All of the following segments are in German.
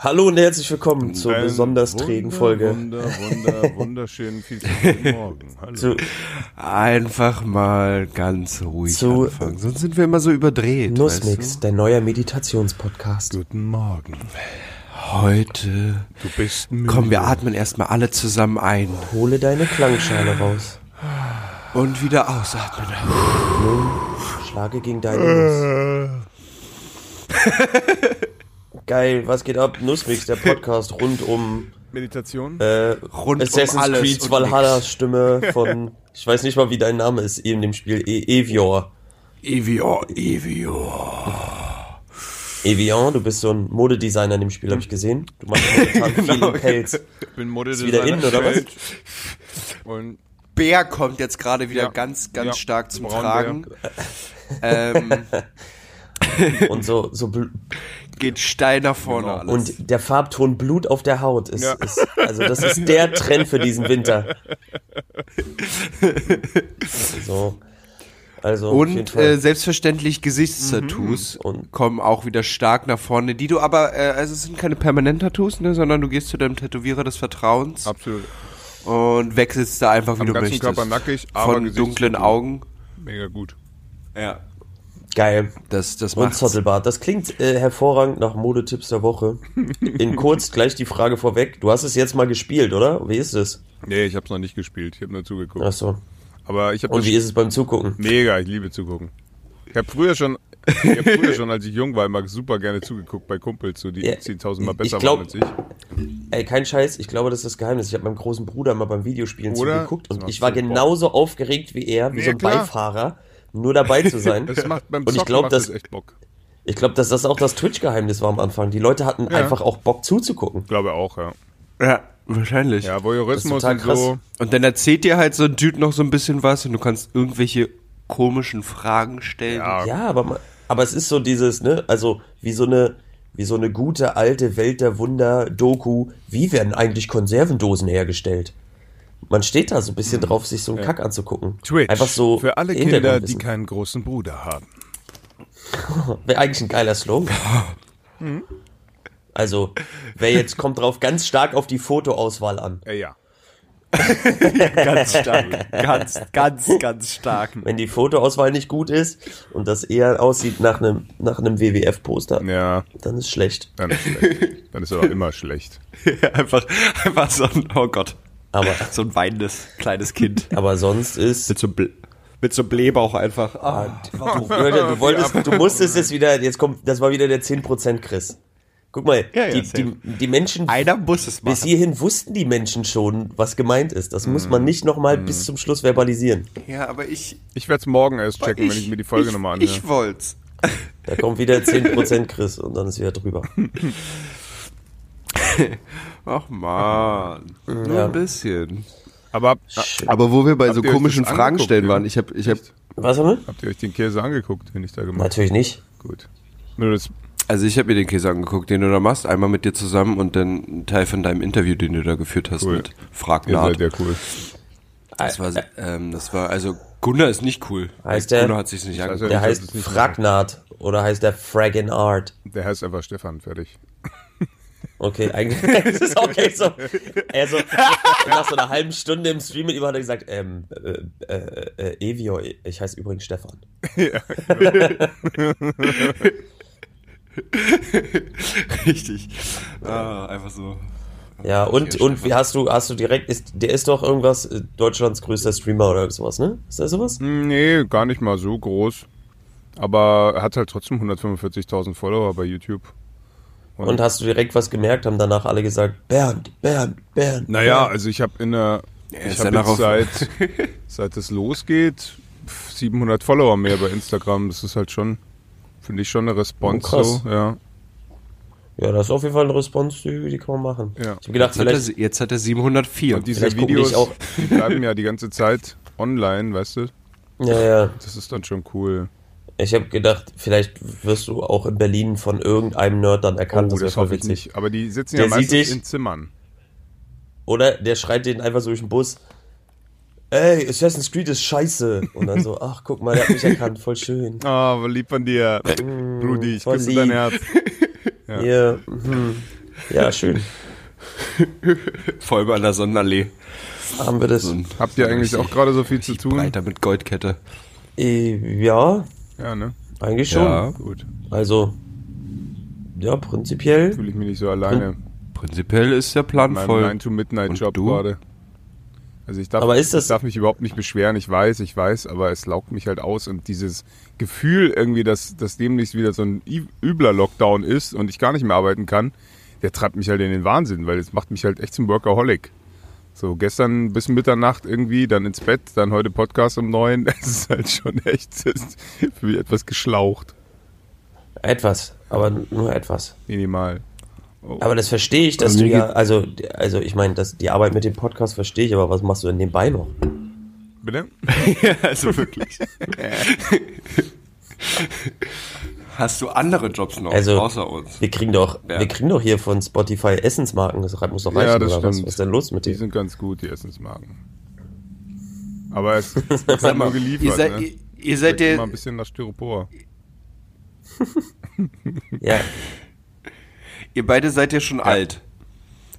Hallo und herzlich willkommen zur Einen besonders trägen Folge. Wunder, wunder, wunderschönen viel guten Morgen. Hallo. Zu, Einfach mal ganz ruhig Zu- anfangen. Sonst sind wir immer so überdreht. Nussmix, Weißt der neue Meditationspodcast. Guten Morgen. du? Heute. Du bist müde. Komm, wir atmen erstmal alle zusammen ein Hole deine Klangschale raus. und wieder ausatmen. Nun schlage gegen deine Nuss. Geil, was geht ab? Nussmix, der Podcast rund um Meditation? äh, Rund Assassin's um alles Creed Valhalla. Stimme von, ich weiß nicht mal, wie dein Name ist in dem Spiel, e Evior. Evior, Evior. Evian, du bist so ein Modedesigner in dem Spiel, habe ich gesehen. Du machst momentan viel Genau. im Pelz. Ich bin Ist wieder in, oder was? Und Bär kommt jetzt gerade wieder Ja. ganz, ganz Ja. stark zum Braunbär. Tragen. ähm, Und so, so bl- geht steil nach vorne Genau. alles. und der Farbton Blut auf der Haut ist, Ja. ist also das ist der Trend für diesen Winter. So. Also Und äh, selbstverständlich Gesichtstattoos Und- kommen auch wieder stark nach vorne, die du aber, äh, also es sind keine Permanent-Tattoos, ne, sondern du gehst zu deinem Tätowierer des Vertrauens absolut und wechselst da einfach, wie Am du möchtest. Körper nackig, aber Von dunklen Augen. mega gut. Ja. Geil. Das, das. Zottelbart. Das klingt äh, hervorragend nach Modetipps der Woche. In kurz gleich die Frage vorweg. Du hast es jetzt mal gespielt, oder? Wie ist es? Nee, ich hab's noch nicht gespielt. Ich habe nur zugeguckt. Ach so. Aber ich habe Und wie ist es beim Zugucken? mega, ich liebe zugucken. Ich habe früher schon ich hab früher schon, als ich jung war, immer super gerne zugeguckt bei Kumpels, so die Ja, 10.000 Mal ich besser glaub- waren als ich. Ey, kein Scheiß, ich glaube, das ist das Geheimnis. Ich habe meinem großen Bruder mal beim Videospielen Oder? zugeguckt und ich war genauso aufgeregt wie er, wie Ja, so ein klar. Beifahrer, nur dabei zu sein. Das macht beim Und ich Zocken glaub, macht das- echt Bock. Ich glaube, dass das auch das Twitch-Geheimnis war am Anfang. Die Leute hatten Ja. einfach auch Bock zuzugucken. Glaube auch, ja. Ja, wahrscheinlich. Ja, Voyeurismus und total so. Und dann erzählt dir halt so ein Dude noch so ein bisschen was und du kannst irgendwelche komischen Fragen stellen. Ja, Ja, aber, aber es ist so dieses, ne, also wie so eine, wie so eine gute alte Welt der Wunder-Doku. Wie werden eigentlich Konservendosen hergestellt? Man steht da so ein bisschen drauf, sich so einen Kack anzugucken. Twitch. Einfach so Für alle Kinder, die keinen großen Bruder haben. Wäre eigentlich ein geiler Slogan. Hm. Also, wer jetzt kommt drauf ganz stark auf die Fotoauswahl an. Äh, ja. Ganz stark. ganz, ganz, ganz stark. Wenn die Fotoauswahl nicht gut ist und das eher aussieht nach einem, nach einem WWF-Poster, Ja, dann ist schlecht. dann ist schlecht. Dann ist aber immer schlecht. einfach, einfach so ein, oh Gott, Aber, so ein weinendes kleines Kind. aber sonst ist. mit so, Bl mit so Blähbauch einfach. Ah, Du, du, wolltest, du musstest es wieder, jetzt kommt, das war wieder der 10% Chris. Guck mal, Ja, ja, die, die, die Menschen, einer muss es machen. bis hierhin wussten die Menschen schon, was gemeint ist. Das muss man nicht nochmal bis zum Schluss verbalisieren. Ja, aber ich. Ich werde es morgen erst checken, wenn ich mir die Folge ich, nochmal anhöre. Ich wollt's. Da kommt wieder 10% Chris und dann ist wieder drüber. Ach man, nur Ja. ein bisschen. Aber Aber wo wir bei Habt so ihr komischen Fragen stellen ja? waren, ich habe, ich habe, Was haben wir? habt ihr euch den Käse angeguckt, den ich da gemacht habe? Natürlich nicht. Gut. Also ich habe mir den Käse angeguckt, den du da machst, einmal mit dir zusammen und dann ein Teil von deinem Interview, den du da geführt hast Cool. mit ihr Fragnat. seid ja cool. Das war, ähm, das war, also Gunnar ist nicht cool. Heißt der- Gunnar hat sich nicht angeguckt. Der heißt sollte es nicht Fragnat oder heißt der Fraggin Art? Der heißt einfach Stefan, fertig. Okay, eigentlich das ist okay so. Also, nach so einer halben Stunde im Stream mit ihm hat er gesagt, ähm, äh, äh, äh, Evio, ich heiße übrigens Stefan. Richtig. Ah, einfach so. Ja, und, Okay, und wie hast du, hast du direkt, ist, der ist doch irgendwas, äh, Deutschlands größter Streamer oder sowas, ne? Ist das sowas? Nee, gar nicht mal so groß. Aber er hat halt trotzdem 145.000 Follower bei YouTube. Und hast du direkt was gemerkt? Haben danach alle gesagt, Bernd, Bernd, Bernd. Naja, Bernd. also ich habe in der, ich habe ja jetzt seit, seit es losgeht, pf, 700 Follower mehr bei Instagram. Das ist halt schon, finde ich schon eine Response Oh, krass. so, ja. Ja, das ist auf jeden Fall eine Response, die, die kann man machen. Ja. Ich habe gedacht, Jetzt hat, er, vielleicht, jetzt hat er 704. Und diese Vielleicht Videos, auch- die bleiben ja die ganze Zeit online, weißt du? ja, ja. Das ist dann schon cool. Ich habe gedacht, vielleicht wirst du auch in Berlin von irgendeinem Nerd dann erkannt. Oh, das das hoffe ich witzig. nicht. Aber die sitzen Der ja meistens dich. in Zimmern. Oder der schreit den einfach so durch den Bus. Ey, Assassin's Creed ist scheiße. Und dann so, ach, guck mal, der hat mich erkannt, voll schön. Ah, oh, lieb von dir. Brudi, ich küsse dein Herz. Ja, ja, mhm. ja schön. Voll bei einer Sonderallee. Haben wir das? So Habt ihr eigentlich auch gerade so viel zu tun? Breiter mit Goldkette. Äh, ja, Ja, ne? eigentlich schon. Ja. Gut. Also, ja, prinzipiell. Fühle ich mich nicht so alleine. Prinzipiell ist der Plan In meinem voll. 9-to-Midnight-Job Und du? gerade. Also ich darf, Aber ist das- ich darf mich überhaupt nicht beschweren, ich weiß, ich weiß, aber es laugt mich halt aus und dieses Gefühl irgendwie, dass, dass demnächst wieder so ein übler Lockdown ist und ich gar nicht mehr arbeiten kann, der treibt mich halt in den Wahnsinn, weil es macht mich halt echt zum Workaholic. So, gestern bis Mitternacht irgendwie, dann ins Bett, dann heute Podcast um neun. Es ist halt schon echt für mich etwas geschlaucht. Etwas, aber nur etwas. Minimal. Aber das verstehe ich, dass Also du ja, also, also ich meine, die Arbeit mit dem Podcast verstehe ich, aber was machst du denn nebenbei noch? Bitte? ja, also wirklich. Hast du andere Jobs noch Also, außer uns? Wir kriegen doch, Ja. wir kriegen doch hier von Spotify Essensmarken, das muss doch reichen, Ja, das oder was? stimmt. Was ist denn los mit Die dir? sind ganz gut, die Essensmarken. Aber es wird halt nur geliefert. ihr seid, ne? ihr, ihr seid Immer der, ein bisschen nach Styropor. Ja, ihr beide seid ja schon alt.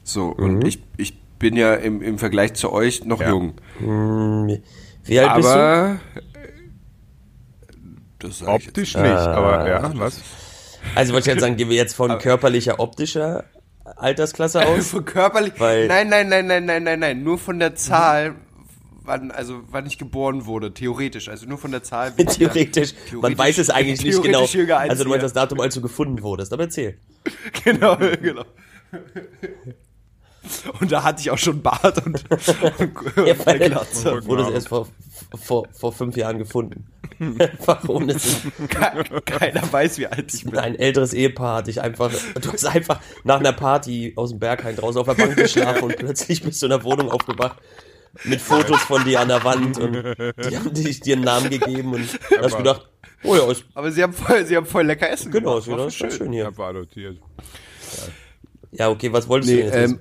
So, Mhm. und ich, ich bin ja im, im Vergleich zu euch noch Ja. jung. hm, wie alt bist du? Das sag Optisch Ah. nicht, aber ja, was? Also wollte ich jetzt sagen, gehen wir jetzt von körperlicher, optischer Altersklasse aus? Von körperlich. Weil- nein, nein, nein, nein, nein, nein, nein. Nur von der Zahl, wann, also wann ich geboren wurde, theoretisch. Also nur von der Zahl. wie ich ja- Theoretisch, man weiß es eigentlich nicht genau. theoretisch Also du meinst das Datum, als du gefunden wurdest, aber erzähl. Genau, genau. Und da hatte ich auch schon Bart und, und, Ja, und Glatze. du wurdest erst vor, vor, vor fünf Jahren gefunden. Einfach ohne Sinn. Ke- Keiner weiß, wie alt ich bin. Ein älteres Ehepaar hat dich einfach, du hast einfach nach einer Party aus dem Berghain draußen auf der Bank geschlafen und plötzlich bist du in der Wohnung aufgewacht mit Fotos von dir an der Wand und die haben dich, dir einen Namen gegeben und hast gedacht, oh ja, ist, Aber sie haben voll, sie haben voll lecker Essen genau, gemacht. voll ist schön hier. Ja, war adoptiert. Ja, okay, was wolltest Nee, du denn jetzt? ähm,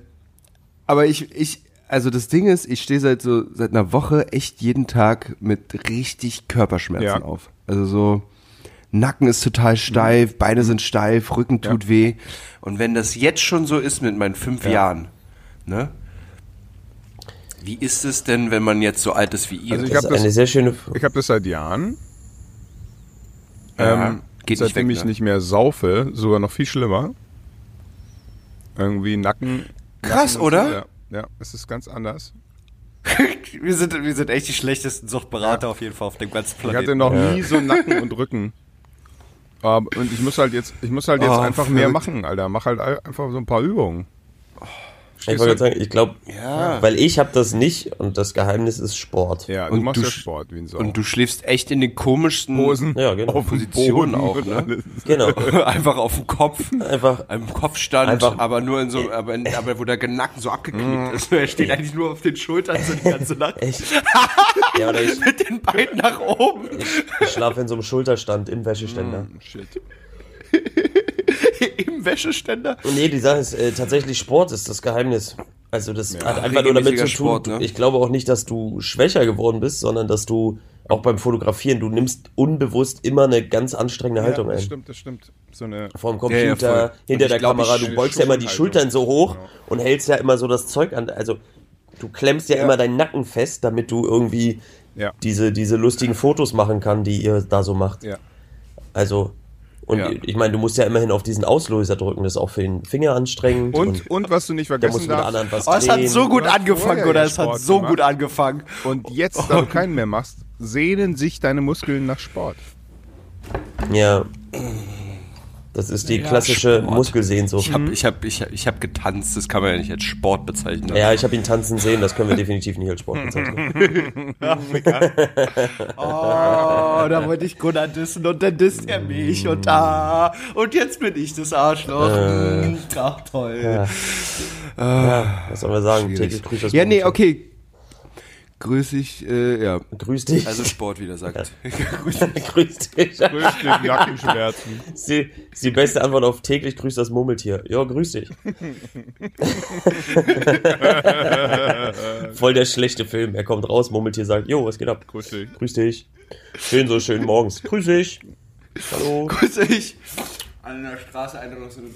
aber ich, ich, also das Ding ist, ich stehe seit so, seit einer Woche echt jeden Tag mit richtig Körperschmerzen Ja. auf. Also so, Nacken ist total steif, Beine sind steif, Rücken tut weh. Und wenn das jetzt schon so ist mit meinen fünf Jahren, ne? Wie ist es denn, wenn man jetzt so alt ist wie ihr? Also ich das hab ist eine das- sehr schöne, Ich habe das seit Jahren. Ja, ähm, geht nicht seitdem weg, ich ne? nicht mehr saufe, sogar noch viel schlimmer. Irgendwie Nacken. Krass, Nacken oder? Ja, ja, es ist ganz anders. wir, sind, wir sind echt die schlechtesten Suchtberater auf jeden Fall auf dem ganzen Ich hatte noch nie so Nacken und Rücken. Aber, und ich muss halt jetzt, ich muss halt jetzt Oh, einfach mehr machen, Alter. Mach halt einfach so ein paar Übungen. Ich wollte gerade sagen, ich glaube, Ja. weil ich habe das nicht und das Geheimnis ist Sport. Ja, du Und machst du ja Sport wie ein Sau. Und du schläfst echt in den komischsten Hosen Ja, genau. Positionen auch, ne? Genau. einfach auf dem Kopf. Einfach, Im Kopfstand, Einfach- aber nur in so, aber, in, aber wo der Nacken so abgeknickt ist. Er steht eigentlich nur auf den Schultern so die ganze Nacht. echt. Ja, oder ich, Mit den Beinen nach oben. ich schlafe in so einem Schulterstand im Wäscheständer. Shit. Wäscheständer. Nee, die Sache ist, äh, tatsächlich Sport ist das Geheimnis. Also das hat einfach nur damit zu tun, Sport, ne? ich glaube auch nicht, dass du schwächer geworden bist, sondern dass du auch beim Fotografieren, du nimmst unbewusst immer eine ganz anstrengende Haltung ja, das ein. stimmt, das stimmt. So eine Vor dem Ja, ja, Computer, hinter der glaub, Kamera, du beugst ja immer die. Schultern so hoch Genau. und hältst ja immer so das Zeug an, also du klemmst ja, Ja. immer deinen Nacken fest, damit du irgendwie Ja. diese, diese lustigen Fotos machen kann, die ihr da so macht. Ja. Also, und Ja. ich meine, du musst ja immerhin auf diesen Auslöser drücken, das ist auch für den Finger anstrengend. Und, und was du nicht der muss vergessen mit der darfst, anderen was Oh, es hat so gut angefangen, oder? Es hat so gemacht. gut angefangen. und jetzt, da du keinen mehr machst, sehnen sich deine Muskeln nach Sport. Ja. Das ist die klassische Sport. Muskelsehnsucht. Ich habe ich hab, ich hab, ich hab getanzt, das kann man ja nicht als Sport bezeichnen. Ja, ich habe ihn tanzen sehen, das können wir definitiv nicht als Sport bezeichnen. Oh, da wollte ich Gunnar dissen und dann disst er mich und da. Und jetzt bin ich das Arschloch. Hm, Ach, toll. Ja. Ja, was soll man sagen? Täglich grüßt das Ja, nee, okay. Grüß ich, äh, ja. Grüß dich. Also Sport, wie der sagt. grüß dich. Grüß dich, Nackenschmerzen. Ist die, ist die beste Antwort auf täglich grüßt das Murmeltier. Ja, grüß dich. Voll der schlechte Film. Er kommt raus, Murmeltier sagt, jo, was geht ab? Grüß dich. Grüß dich. Schön so schön morgens. Grüß dich. Hallo. Grüß ich. An der Straße einer noch so eine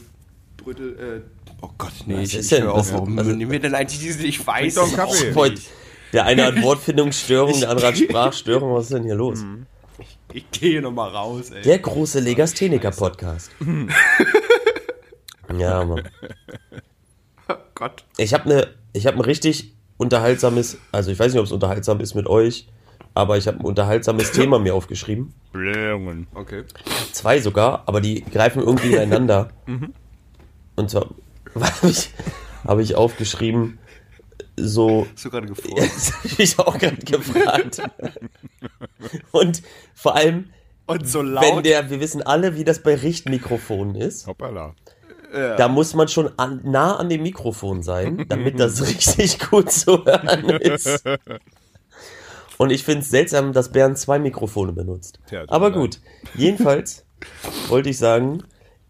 Brüttel, äh, oh Gott, nee, Was ich, ist ich denn? auf, warum also- nehmen wir denn eigentlich diese, ich weiß es Kaffee. auch nicht. Der eine hat Wortfindungsstörung, der andere hat Sprachstörung. Was ist denn hier los? Ich gehe noch mal raus, ey. Der große Legastheniker-Podcast. ja, Mann. Oh Gott. Ich habe eine, ich habe ein richtig unterhaltsames, also ich weiß nicht, ob es unterhaltsam ist mit euch, aber ich habe ein unterhaltsames Thema mir aufgeschrieben. Blähungen. Okay. Zwei sogar, aber die greifen irgendwie ineinander. Und zwar habe ich, hab ich aufgeschrieben, so Hast du gerade gefroren? Jetzt habe ich auch gerade gefragt. Und vor allem, Und so wenn laut. der, wir wissen alle, wie das bei Richtmikrofonen ist. Hoppala. Da muss man schon an, nah an dem Mikrofon sein, damit das richtig gut zu hören ist. Und ich finde es seltsam, dass Bernd zwei Mikrofone benutzt. Tja, Aber gut, jedenfalls wollte ich sagen,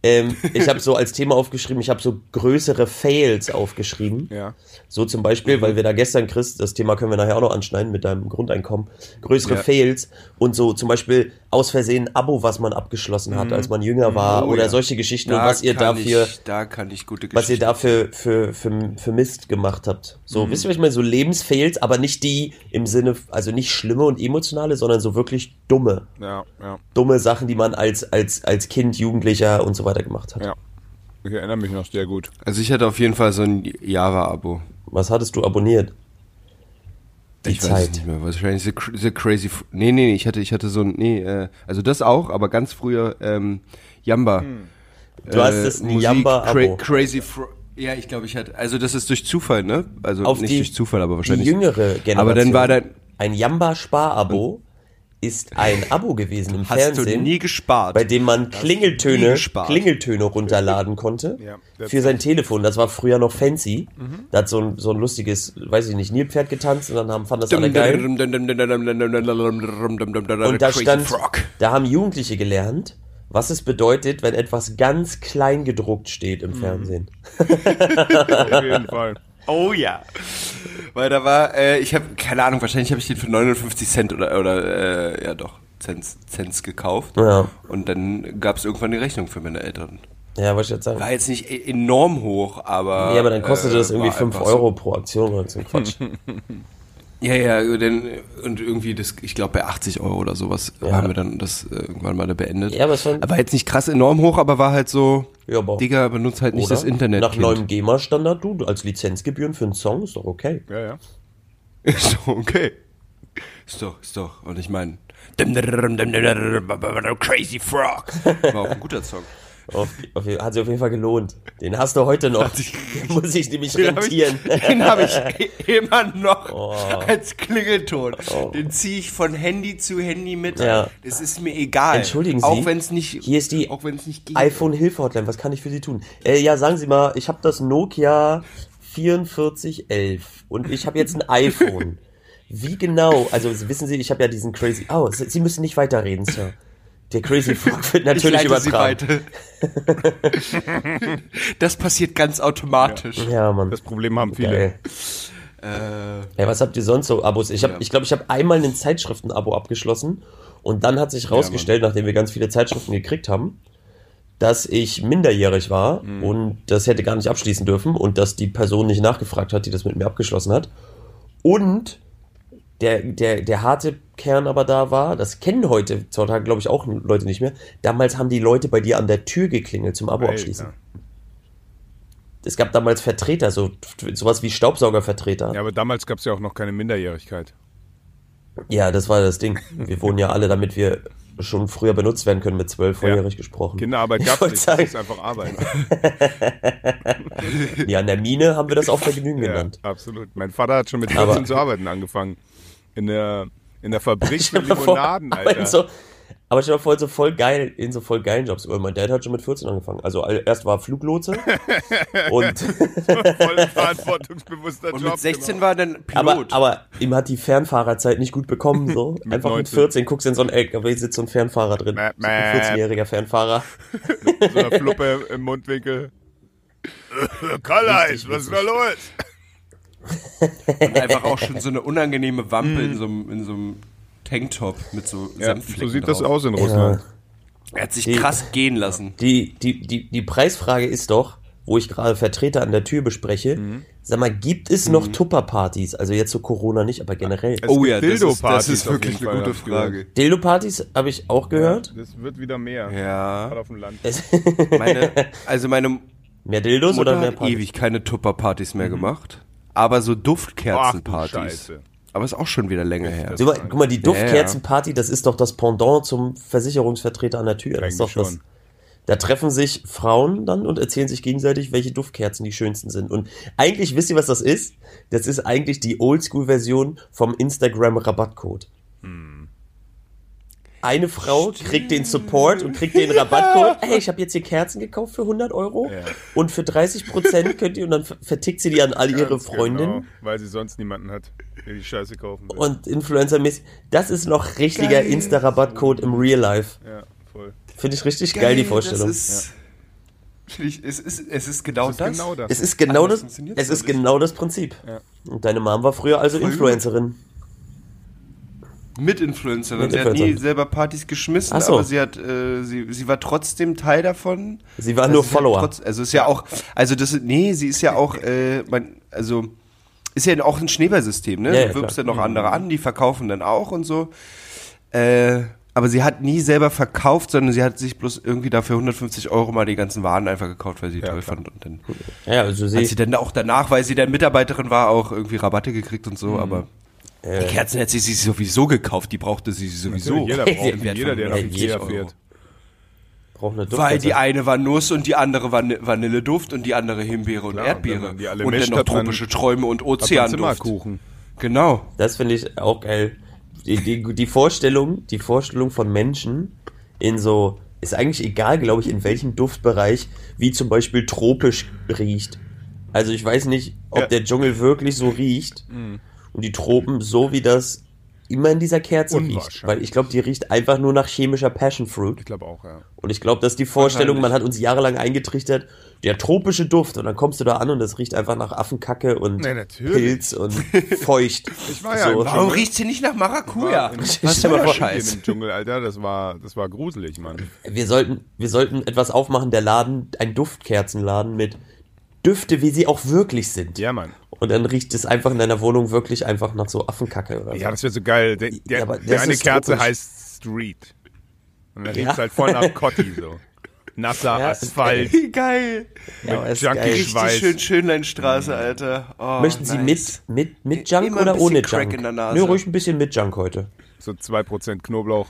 ähm, ich habe so als Thema aufgeschrieben, ich habe so größere Fails aufgeschrieben. Ja. So zum Beispiel, weil wir da gestern, Chris, das Thema können wir nachher auch noch anschneiden mit deinem Grundeinkommen, größere Ja. Fails und so zum Beispiel aus Versehen ein Abo, was man abgeschlossen hat, als man jünger war Oh, oder ja. solche Geschichten Da und was ihr dafür, Ich, da kann ich gute was ihr dafür für, für, für Mist gemacht habt. So, wisst ihr, was ich meine? So Lebensfails, aber nicht die im Sinne, also nicht schlimme und emotionale, sondern so wirklich dumme, Ja, ja, dumme Sachen, die man als, als, als Kind, Jugendlicher und so weiter gemacht hat. ja. Ich erinnere mich noch sehr gut. Also ich hatte auf jeden Fall so ein Java-Abo. Was hattest du abonniert? Die ich weiß Zeit. es nicht mehr. Wahrscheinlich The, Cr- the Crazy. Fr- Nee, nee, nee, ich hatte, ich hatte so ein, nee, äh, also das auch, aber ganz früher, ähm, Yamba. Du hast das ein Yamba-Abo. Cra Crazy Fro Ja, ich glaube, ich hatte, also das ist durch Zufall, ne? Also Auf nicht die- durch Zufall, aber Die wahrscheinlich. jüngere Generation. Aber dann war dann, Ein Jamba-Spar-Abo ist ein Abo gewesen im hast Fernsehen, du nie gespart. bei dem man Klingeltöne. Klingeltöne runterladen konnte Ja, für sein Telefon. Das war früher noch fancy. Mhm. Da hat so ein, so ein lustiges, weiß ich nicht, Nilpferd getanzt und dann haben, fanden das alle geil. Und da stand, da haben Jugendliche gelernt, was es bedeutet, wenn etwas ganz klein gedruckt steht Mhm. im Fernsehen. Auf jeden Fall. Oh ja. Weil da war, äh, ich habe, keine Ahnung, wahrscheinlich habe ich den für 59 Cent oder, oder äh, ja doch, Cents, Cents gekauft. Ja. Und dann gab es irgendwann die Rechnung für meine Eltern. Ja, was ich jetzt sagen. War jetzt nicht e- enorm hoch, aber. Nee, aber dann kostete äh, das irgendwie war 5 einfach Euro pro Aktion oder so ein Quatsch. Ja, ja, denn, und irgendwie, das, ich glaube, bei 80 Euro oder sowas Ja. haben wir dann das äh, irgendwann mal beendet. Ja, aber es war- war jetzt nicht krass enorm hoch, aber war halt so, Ja, aber- Digga, benutzt halt nicht das Internet. Nach Kind. neuem GEMA-Standard, du, als Lizenzgebühren für einen Song ist doch okay. Ja, ja. Ist doch okay. Ist doch, ist doch. Und ich meine, Crazy Frog. War auch ein guter Song. Auf, auf, hat sich auf jeden Fall gelohnt. Den hast du heute noch. Den muss ich nämlich Den hab ich- rentieren. Den habe ich immer noch Oh. als Klingelton. Den ziehe ich von Handy zu Handy mit. Ja. Das ist mir egal. Entschuldigen Sie, Auch wenn es nicht. hier ist die Auch wenn es nicht geht. iPhone-Hilfe-Hotline, was kann ich für Sie tun? Äh, ja, sagen Sie mal, ich habe das Nokia 4411 und ich habe jetzt ein iPhone. Wie genau, also wissen Sie, ich habe ja diesen crazy, oh, Sie müssen nicht weiterreden, Sir. Der Crazy Frog wird Ich natürlich leite Sie übertragen. weiter. das passiert ganz automatisch. Ja, Mann. Das Problem haben viele. Geil. Äh, Ja, was habt ihr sonst so Abos? Ich habe, Ja. ich glaube, ich habe einmal ein Zeitschriften-Abo abgeschlossen und dann hat sich rausgestellt, nachdem wir ganz viele Zeitschriften gekriegt haben, dass ich minderjährig war Mhm. und das hätte gar nicht abschließen dürfen und dass die Person nicht nachgefragt hat, die das mit mir abgeschlossen hat. Und der, der, der harte Kern aber da war, das kennen heute heutzutage, glaube ich, auch Leute nicht mehr. Damals haben die Leute bei dir an der Tür geklingelt zum Abo abschließen. Alter. Es gab damals Vertreter, so sowas wie Staubsaugervertreter. Ja, aber damals gab es ja auch noch keine Minderjährigkeit. Ja, das war das Ding. Wir wurden ja alle, damit wir schon früher benutzt werden können mit zwölf, vorjährig gesprochen. Kinderarbeit gab es nicht, das sagen- ist einfach Arbeit. Ja, in der Mine haben wir das auch Vergnügen ja, genannt. absolut. Mein Vater hat schon mit Aber- 14 zu arbeiten angefangen. In der, in der Fabrik mit vor, Limonaden, aber in Alter. so, aber mal vor, in so voll geil, in so voll geilen Jobs. Weil Mein Dad hat schon mit 14 angefangen. Also erst war er Fluglotse und Voll verantwortungsbewusster Und Job. mit 16 genau. war er dann aber, Pilot. aber ihm hat die Fernfahrerzeit nicht gut bekommen. So. Mit Einfach mit 19. 14 guckst du in so ein LKW, sitzt so ein Fernfahrer drin. Mäh, So ein mäh. 14-jähriger Fernfahrer. Mit so einer Fluppe im Mundwinkel. Karl-Heinz, was ist da los? Und einfach auch schon so eine unangenehme Wampe in so einem, in so einem Tanktop mit so Ja, so sieht das drauf. aus in Russland. Er hat sich Die- krass gehen lassen. Die, die, die, die Preisfrage ist doch, wo ich gerade Vertreter an der Tür bespreche, Mhm. sag mal, gibt es noch Tupperpartys? Also jetzt so Corona nicht, aber generell. Es Oh gibt ja, das ist, das Dildo-Partys ist auf wirklich eine gute ich. Frage. Dildo-Partys habe ich auch gehört. Das wird wieder mehr. Ja. Gerade auf dem Land. Meine, also meine mehr Dildos Mutter oder mehr Partys? ewig keine Tupperpartys mehr gemacht. Aber so Duftkerzenpartys. Aber ist auch schon wieder länger her. So, guck mal, die Duftkerzenparty, das ist doch das Pendant zum Versicherungsvertreter an der Tür. Das ist doch das. Da treffen sich Frauen dann und erzählen sich gegenseitig, welche Duftkerzen die schönsten sind. Und eigentlich, wisst ihr, was das ist? Das ist eigentlich die Oldschool-Version vom Instagram-Rabattcode. Eine Frau kriegt den Support und kriegt den Rabattcode. Hey, ich habe jetzt hier Kerzen gekauft für 100 Euro Ja. und für 30 Prozent könnt ihr und dann ver- vertickt sie die an all ihre Freundinnen. Genau, weil sie sonst niemanden hat, der die Scheiße kaufen will. Und Influencer-mäßig. Das ist noch richtiger Geil. Insta-Rabattcode im Real Life. ja, voll. Finde ich richtig geil, die Vorstellung. Das ist, Finde ich, es, ist, es ist genau Das ist das. genau das. Es ist genau das, es ist genau das Prinzip. Ja. Und deine Mom war früher also. Influencerin. Mit Influencerin. Mit sie hat nie selber Partys geschmissen, so. aber sie hat, äh, sie, sie war trotzdem Teil davon. Sie war Also nur sie hat Follower. Trotz, also ist ja auch, also das, ist- nee, sie ist ja auch, äh, man, also ist ja auch ein Schneeballsystem, ne? Ja, ja, du wirbst klar. dann noch andere an, die verkaufen dann auch und so. Äh, aber sie hat nie selber verkauft, sondern sie hat sich bloß irgendwie dafür 150 Euro mal die ganzen Waren einfach gekauft, weil sie Ja, toll klar. fand. Und dann Ja, also hat sie, sie dann auch danach, weil sie dann Mitarbeiterin war, auch irgendwie Rabatte gekriegt und so, Mhm. aber die Kerzen hätte sie sich sowieso gekauft, die brauchte sie sowieso. Jeder braucht jeder, der nach 150 Ikea fährt. braucht eine Weil die eine war Nuss und die andere war Vanille- Vanilleduft und die andere Himbeere und Klar, Erdbeere. die alle und dann noch tropische Träume und Ozeanduft. Genau. Das finde ich auch geil. Die, die, die Vorstellung, die Vorstellung von Menschen in so, ist eigentlich egal, glaube ich, in welchem Duftbereich, wie zum Beispiel tropisch riecht. Also ich weiß nicht, ob Ja. der Dschungel wirklich so riecht und die Tropen so wie das immer in dieser Kerze riecht. Weil ich glaube, die riecht einfach nur nach chemischer Passion Fruit. Ich glaube auch, ja. Und ich glaube, dass die Vorstellung, man hat uns jahrelang eingetrichtert, der tropische Duft und dann kommst du da an und es riecht einfach nach Affenkacke und Nee. Pilz und feucht. Ich war ja im Warum riecht sie nicht nach Maracuja? In- Was ist vor, Scheiß? im Dschungel, Alter, das war, das war gruselig, Mann. Wir sollten, wir sollten etwas aufmachen, der Laden, ein Duftkerzenladen mit Düfte, wie sie auch wirklich sind. Ja, Mann. Und dann riecht es einfach in deiner Wohnung wirklich einfach nach so Affenkacke oder so. Ja, das wäre so geil. Der, der, Ja, aber der eine Kerze tropisch. heißt Street. Und dann Ja. riecht's halt voll nach Cotti so. Nasser Ja, Asphalt, Wie geil. Ja, aber ist Junkie geil. Ich Richtig schön Schönleinstraße, Alter. Oh, Möchten Sie nice. mit, mit, mit Junk Immer oder ohne Crack Junk? in der Nase. Nö, ruhig ein bisschen mit Junk heute. so 2% Knoblauch.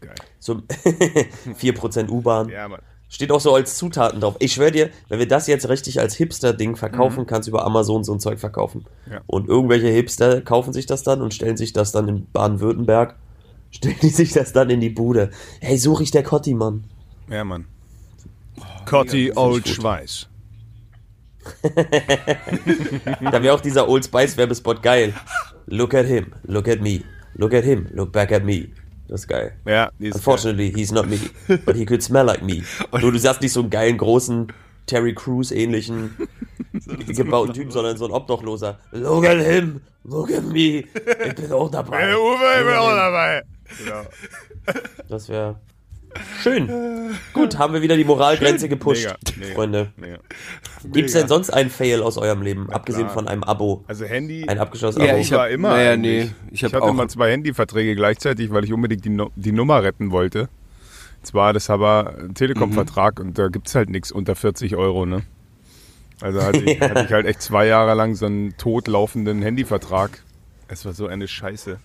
Geil. So 4% U-Bahn. Ja, Mann. Steht auch so als Zutaten drauf. Ich schwöre dir, wenn wir das jetzt richtig als Hipster-Ding Mhm. verkaufen, kannst du über Amazon so ein Zeug verkaufen. Ja. Und irgendwelche Hipster kaufen sich das dann und stellen sich das dann in Baden-Württemberg, stellen die sich das dann in die Bude. Hey, such ich der Cotti, Mann. Ja, Mann. Cotti mega, Old. Schweiß. Da wäre auch dieser Old Spice Werbespot geil. Look at him, look at me, look at him, look back at me. Das ist geil. Ja, die ist Unfortunately, he's not me, but he could smell like me. Nur du sagst nicht so einen geilen, großen Terry Crews ähnlichen gebauten Typen, sondern so ein Obdachloser. Look at him, look at me. Ich bin auch dabei. Hey, Uwe, ich bin auch dabei. Genau. Das wäre schön. Gut, haben wir wieder die Moralgrenze gepusht, Mega, mega, Freunde. mega. Gibt's denn sonst einen Fail aus eurem Leben, abgesehen klar. von einem Abo? Also Handy. Ein abgeschlossenes Ja, Abo. ich hab- war immer naja, nee, ich Ich, hab hatte auch- mal zwei Handyverträge gleichzeitig, weil ich unbedingt die, die Nummer retten wollte. Zwar, das aber ein Telekom-Vertrag und da gibt's halt nichts unter 40 Euro, ne? Also hatte ich, hatte ich halt echt zwei Jahre lang so einen totlaufenden Handyvertrag. Es war so eine Scheiße.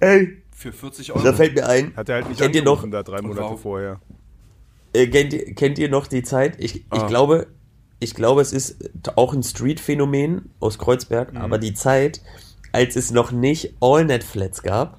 Ey, Für 40 da Euro. fällt mir ein. Hat er halt nicht Kennt ihr noch, da drei Monate vorher. äh, kennt, ihr, kennt ihr noch die Zeit? Ich, ich Ah. glaube, ich glaube, es ist auch ein Street-Phänomen aus Kreuzberg, aber die Zeit, als es noch nicht AllNet-Flats gab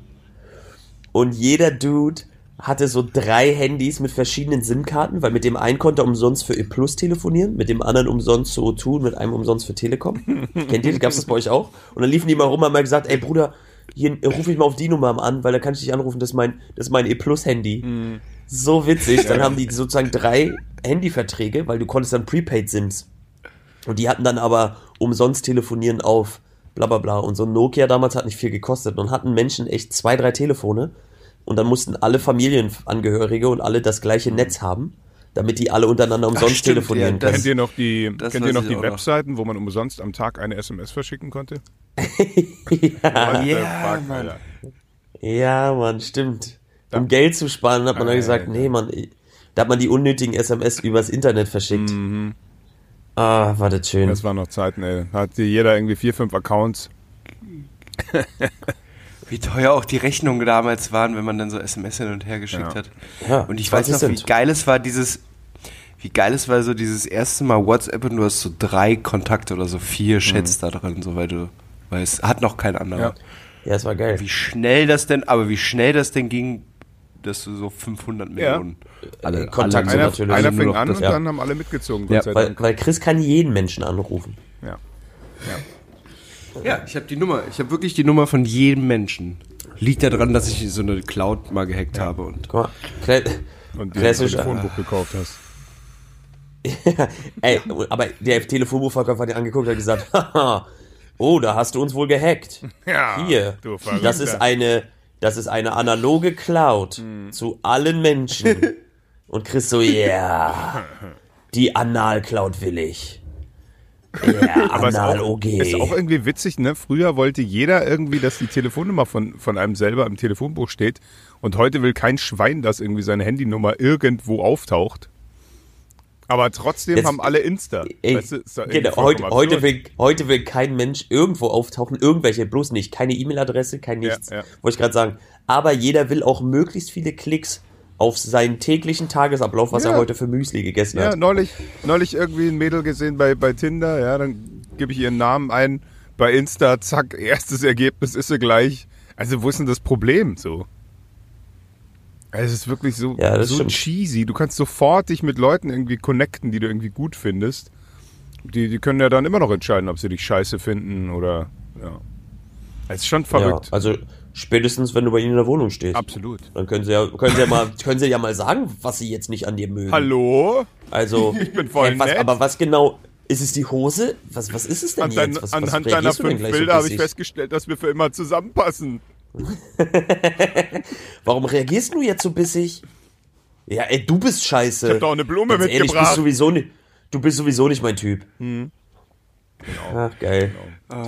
und jeder Dude hatte so drei Handys mit verschiedenen SIM-Karten, weil mit dem einen konnte er umsonst für E Plus telefonieren, mit dem anderen umsonst für O2 und mit einem umsonst für Telekom. Kennt ihr? Gab's das bei euch auch? Und dann liefen die mal rum und haben mal gesagt, ey Bruder, hier ruf ich mal auf die Nummer an, weil da kann ich dich anrufen, das ist mein, das ist mein E Plus Handy. So witzig. Dann haben die sozusagen drei Handyverträge, weil du konntest dann Prepaid-Sims. Und die hatten dann aber umsonst telefonieren auf bla bla bla. Und so ein Nokia damals hat nicht viel gekostet und hatten Menschen echt zwei, drei Telefone. Und dann mussten alle Familienangehörige und alle das gleiche Netz haben, damit die alle untereinander umsonst stimmt, telefonieren ja, das- Kennt können. ihr noch die, das kennt ihr noch die auch noch. Webseiten, wo man umsonst am Tag eine SMS verschicken konnte? Ja. Ja, Fuck, Mann. Alter. ja, Mann, stimmt. Um Geld zu sparen, hat man dann gesagt, nee, Mann, da hat man die unnötigen SMS übers Internet verschickt. Ah, war das schön. Das waren noch Zeiten, ey. Hatte jeder irgendwie vier, fünf Accounts. Wie teuer auch die Rechnungen damals waren, wenn man dann so SMS hin und her geschickt Ja. hat. Ja, und ich 20 weiß noch, wie geil es war, dieses, wie geil es war, so dieses erste Mal WhatsApp und du hast so drei Kontakte oder so vier Chats da drin, so weil du weißt, hat noch kein anderer. Ja. Ja, es war geil. Wie schnell das denn, aber wie schnell das denn ging, dass du so 500 Millionen alle, Kontakt alle so Einer, natürlich. einer fing an das- und ja. dann haben alle mitgezogen. Ja, Weil, weil Chris kann jeden Menschen anrufen. Ja. Ja, ich habe die Nummer. Ich habe wirklich die Nummer von jedem Menschen. Liegt daran, dass ich so eine Cloud mal gehackt habe und Guck mal, Und dir ein. Telefonbuch gekauft hast. Ey, aber der Telefonbuchverkäufer hat dir angeguckt und hat gesagt, haha, oh, da hast du uns wohl gehackt. Ja, Hier, das ist eine, das ist eine analoge Cloud zu allen Menschen. Und Chris so, ja, die Anal-Cloud will ich. Ja, Aber Anal-OG. auch, ist auch irgendwie witzig, ne? Früher wollte jeder irgendwie, dass die Telefonnummer von, von einem selber im Telefonbuch steht. Und heute will kein Schwein, dass irgendwie seine Handynummer irgendwo auftaucht. Aber trotzdem Jetzt- haben alle Insta. Ey, Weißt du, genau, heute, heute, will, heute will kein Mensch irgendwo auftauchen, irgendwelche, bloß nicht, keine E-Mail-Adresse, kein Ja, nichts, ja. wollte ich gerade sagen. Aber jeder will auch möglichst viele Klicks auf seinen täglichen Tagesablauf, was Ja. er heute für Müsli gegessen Ja, hat. neulich, neulich irgendwie ein Mädel gesehen bei, bei Tinder, ja, dann gebe ich ihren Namen ein, bei Insta, zack, erstes Ergebnis ist sie gleich. Also wo ist denn das Problem so? Es ist wirklich so, Ja, so stimmt. cheesy. Du kannst sofort dich mit Leuten irgendwie connecten, die du irgendwie gut findest. Die, die können ja dann immer noch entscheiden, ob sie dich scheiße finden oder ja. Es ist schon Ja, verrückt. also spätestens, wenn du bei ihnen in der Wohnung stehst. Absolut. Dann können sie ja, können sie ja mal, können sie ja mal sagen, was sie jetzt nicht an dir mögen. Hallo? Also, Ich bin voll ey, was, nett. aber was genau, ist es die Hose? Was, was ist es denn An jetzt? dein, Was, was anhand deiner fünf Bilder habe ich festgestellt, dass wir für immer zusammenpassen. Warum reagierst du jetzt so bissig? Ja, ey, du bist scheiße. Ich hab doch eine Blume Ganz ehrlich, mitgebracht. Hm. bist sowieso nicht, du bist sowieso nicht mein Typ. Genau. Ach, geil.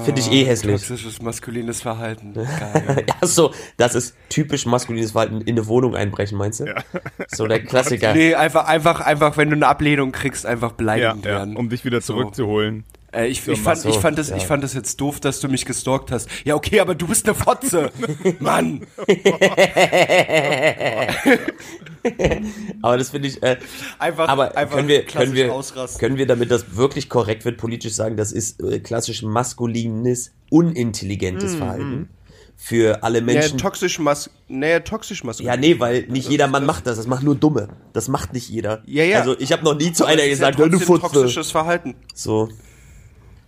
Finde ich eh hässlich. Toxisches maskulines Verhalten. Geil. Ja, so, das ist typisch maskulines Verhalten. In eine Wohnung einbrechen, meinst du? So der Klassiker. nee, einfach, einfach, einfach, wenn du eine Ablehnung kriegst, einfach Ja, beleidigend ja, werden. um dich wieder So. Äh, ich, So, ich, fand, so, ich, fand das, ja. ich fand das jetzt doof, dass du mich gestalkt hast. Ja, okay, aber du bist eine Fotze. Mann. Aber das finde ich, äh, Einfach, aber einfach können wir, können wir, ausrasten. können wir, damit das wirklich korrekt wird, politisch sagen, das ist äh, klassisch maskulines, unintelligentes Verhalten für alle Menschen. toxisch mas naja, toxisch maskulin. Ja, nee, weil nicht jeder Mann macht das. Das macht nur Dumme. Das macht nicht jeder. Ja, ja. Also ich habe noch nie zu Aber einer gesagt, ja ja, du Futze. toxisches Verhalten. So.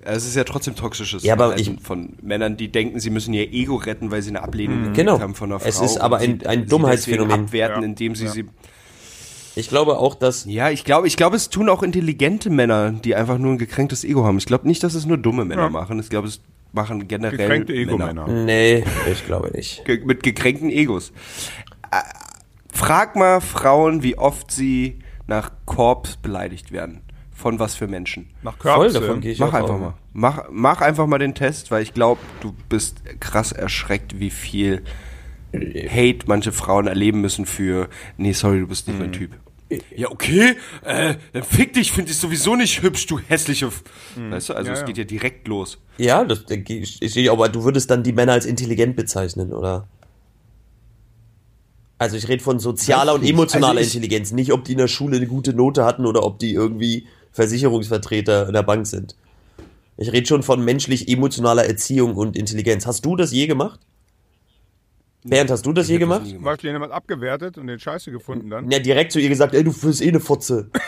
Es ist ja trotzdem toxisches Ja, aber ich- von Männern, die denken, sie müssen ihr Ego retten, weil sie eine Ablehnung gekriegt Genau. haben von einer Frau. Es ist aber ein- sie- ein sie Dummheitsphänomen. deswegen abwerten, Ja. indem sie Ja. sie Ich glaube auch, dass. Ja, ich glaube, ich glaube, es tun auch intelligente Männer, die einfach nur ein gekränktes Ego haben. Ich glaube nicht, dass es nur dumme Männer Ja. machen. Ich glaube, es machen generell Gekränkte Männer. Ego-Männer. Nee, ich glaube nicht. Ge mit gekränkten Egos. Äh, frag mal Frauen, wie oft sie nach Korps beleidigt werden. Von was für Menschen. Nach Voll Körbse. davon gehe ich Mach auch einfach aus. mal. Mach, mach einfach mal den Test, weil ich glaube, du bist krass erschreckt, wie viel Hate manche Frauen erleben müssen für, nee, sorry, du bist nicht Mhm. mein Typ. Ja, okay, äh, dann fick dich, finde ich sowieso nicht hübsch, du hässliche. F Weißt du, also Ja, es ja. geht ja direkt los. Ja, das denke ich. aber du würdest dann die Männer als intelligent bezeichnen, oder? Also ich rede von sozialer und emotionaler Also ich- Intelligenz, nicht ob die in der Schule eine gute Note hatten oder ob die irgendwie Versicherungsvertreter in der Bank sind. Ich rede schon von menschlich-emotionaler Erziehung und Intelligenz. Hast du das je gemacht? Bernd, hast du das je hab das gemacht? gemacht. War jemand abgewertet und den Scheiße gefunden dann? Ja, direkt zu ihr gesagt, ey, du bist eh eine Fotze.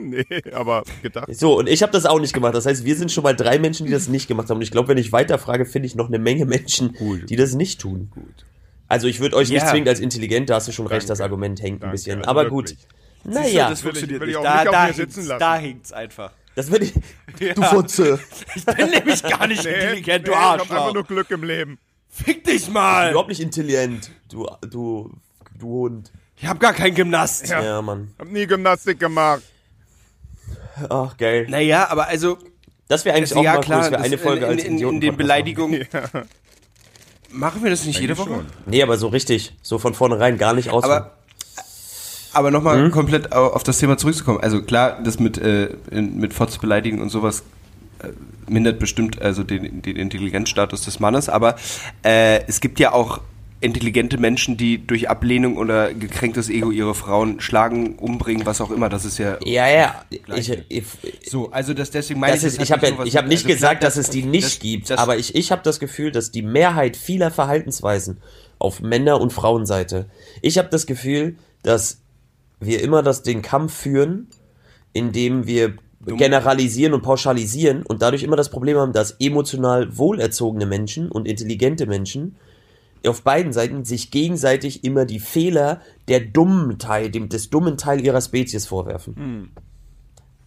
Nee, aber gedacht. So, und ich habe das auch nicht gemacht. Das heißt, wir sind schon mal drei Menschen, die das nicht gemacht haben. Und ich glaube, wenn ich weiterfrage, finde ich noch eine Menge Menschen, Gut. die das nicht tun. Gut. Also ich würde euch nicht Ja. zwingend als intelligent, da hast du schon recht, Danke. das Argument hängt ein Danke, bisschen. also Aber wirklich. gut. Naja, das Will ich- funktioniert will ich nicht. auch Da, sitzen hinkt's, lassen. da hinkt's einfach. das würde ich. Ja. Du Fotze. Ich bin nämlich gar nicht intelligent, du nee, Ich hab einfach nur Glück im Leben. Fick dich mal. Überhaupt nicht intelligent. Du, du, du Hund. Ich hab gar keinen Gymnast. Ja. Ja, Mann. Hab nie Gymnastik gemacht. Ach, geil. Naja, aber also, Das wäre eigentlich also auch ja mal klar, cool, dass wir das- eine Folge in, als in, in, in den Beleidigungen. Machen wir das nicht jede Woche? Schon. Nee, aber so richtig. So von vornherein gar nicht aus. Aber, aber nochmal Hm? komplett au- auf das Thema zurückzukommen. Also klar, das mit, äh, in, mit Fotz beleidigen und sowas äh, mindert bestimmt also den, den Intelligenzstatus des Mannes, aber äh, es gibt ja auch intelligente Menschen, die durch Ablehnung oder gekränktes Ego ihre Frauen schlagen, umbringen, was auch immer. Das ist ja ja, ja. Ich, ich, so. Also das deswegen meine das ich, ist, ich habe ja ich hab nicht also gesagt, dass das- es die nicht das- gibt, das- aber ich, ich habe das Gefühl, dass die Mehrheit vieler Verhaltensweisen auf Männer- und Frauenseite, ich habe das Gefühl, dass wir immer das, den Kampf führen, indem wir generalisieren und pauschalisieren und dadurch immer das Problem haben, dass emotional wohlerzogene Menschen und intelligente Menschen auf beiden Seiten sich gegenseitig immer die Fehler der dummen Teil, dem, des dummen Teil ihrer Spezies vorwerfen.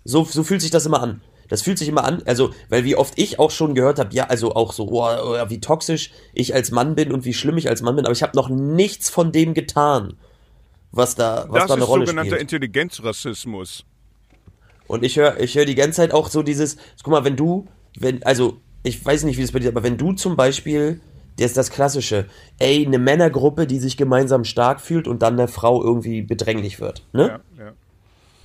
So, so fühlt sich das immer an. Das fühlt sich immer an, also, weil wie oft ich auch schon gehört habe, ja, also auch so, oh, oh, wie toxisch ich als Mann bin und wie schlimm ich als Mann bin, aber ich habe noch nichts von dem getan, was da, was Das da eine ist Rolle sogenannter spielt. Intelligenzrassismus. Und ich höre ich hör die ganze Zeit auch so dieses, guck mal, wenn du, wenn, also, ich weiß nicht, wie das bei dir ist, aber wenn du zum Beispiel, das ist das Klassische, ey, eine Männergruppe, die sich gemeinsam stark fühlt und dann der Frau irgendwie bedränglich wird, ne? Ja.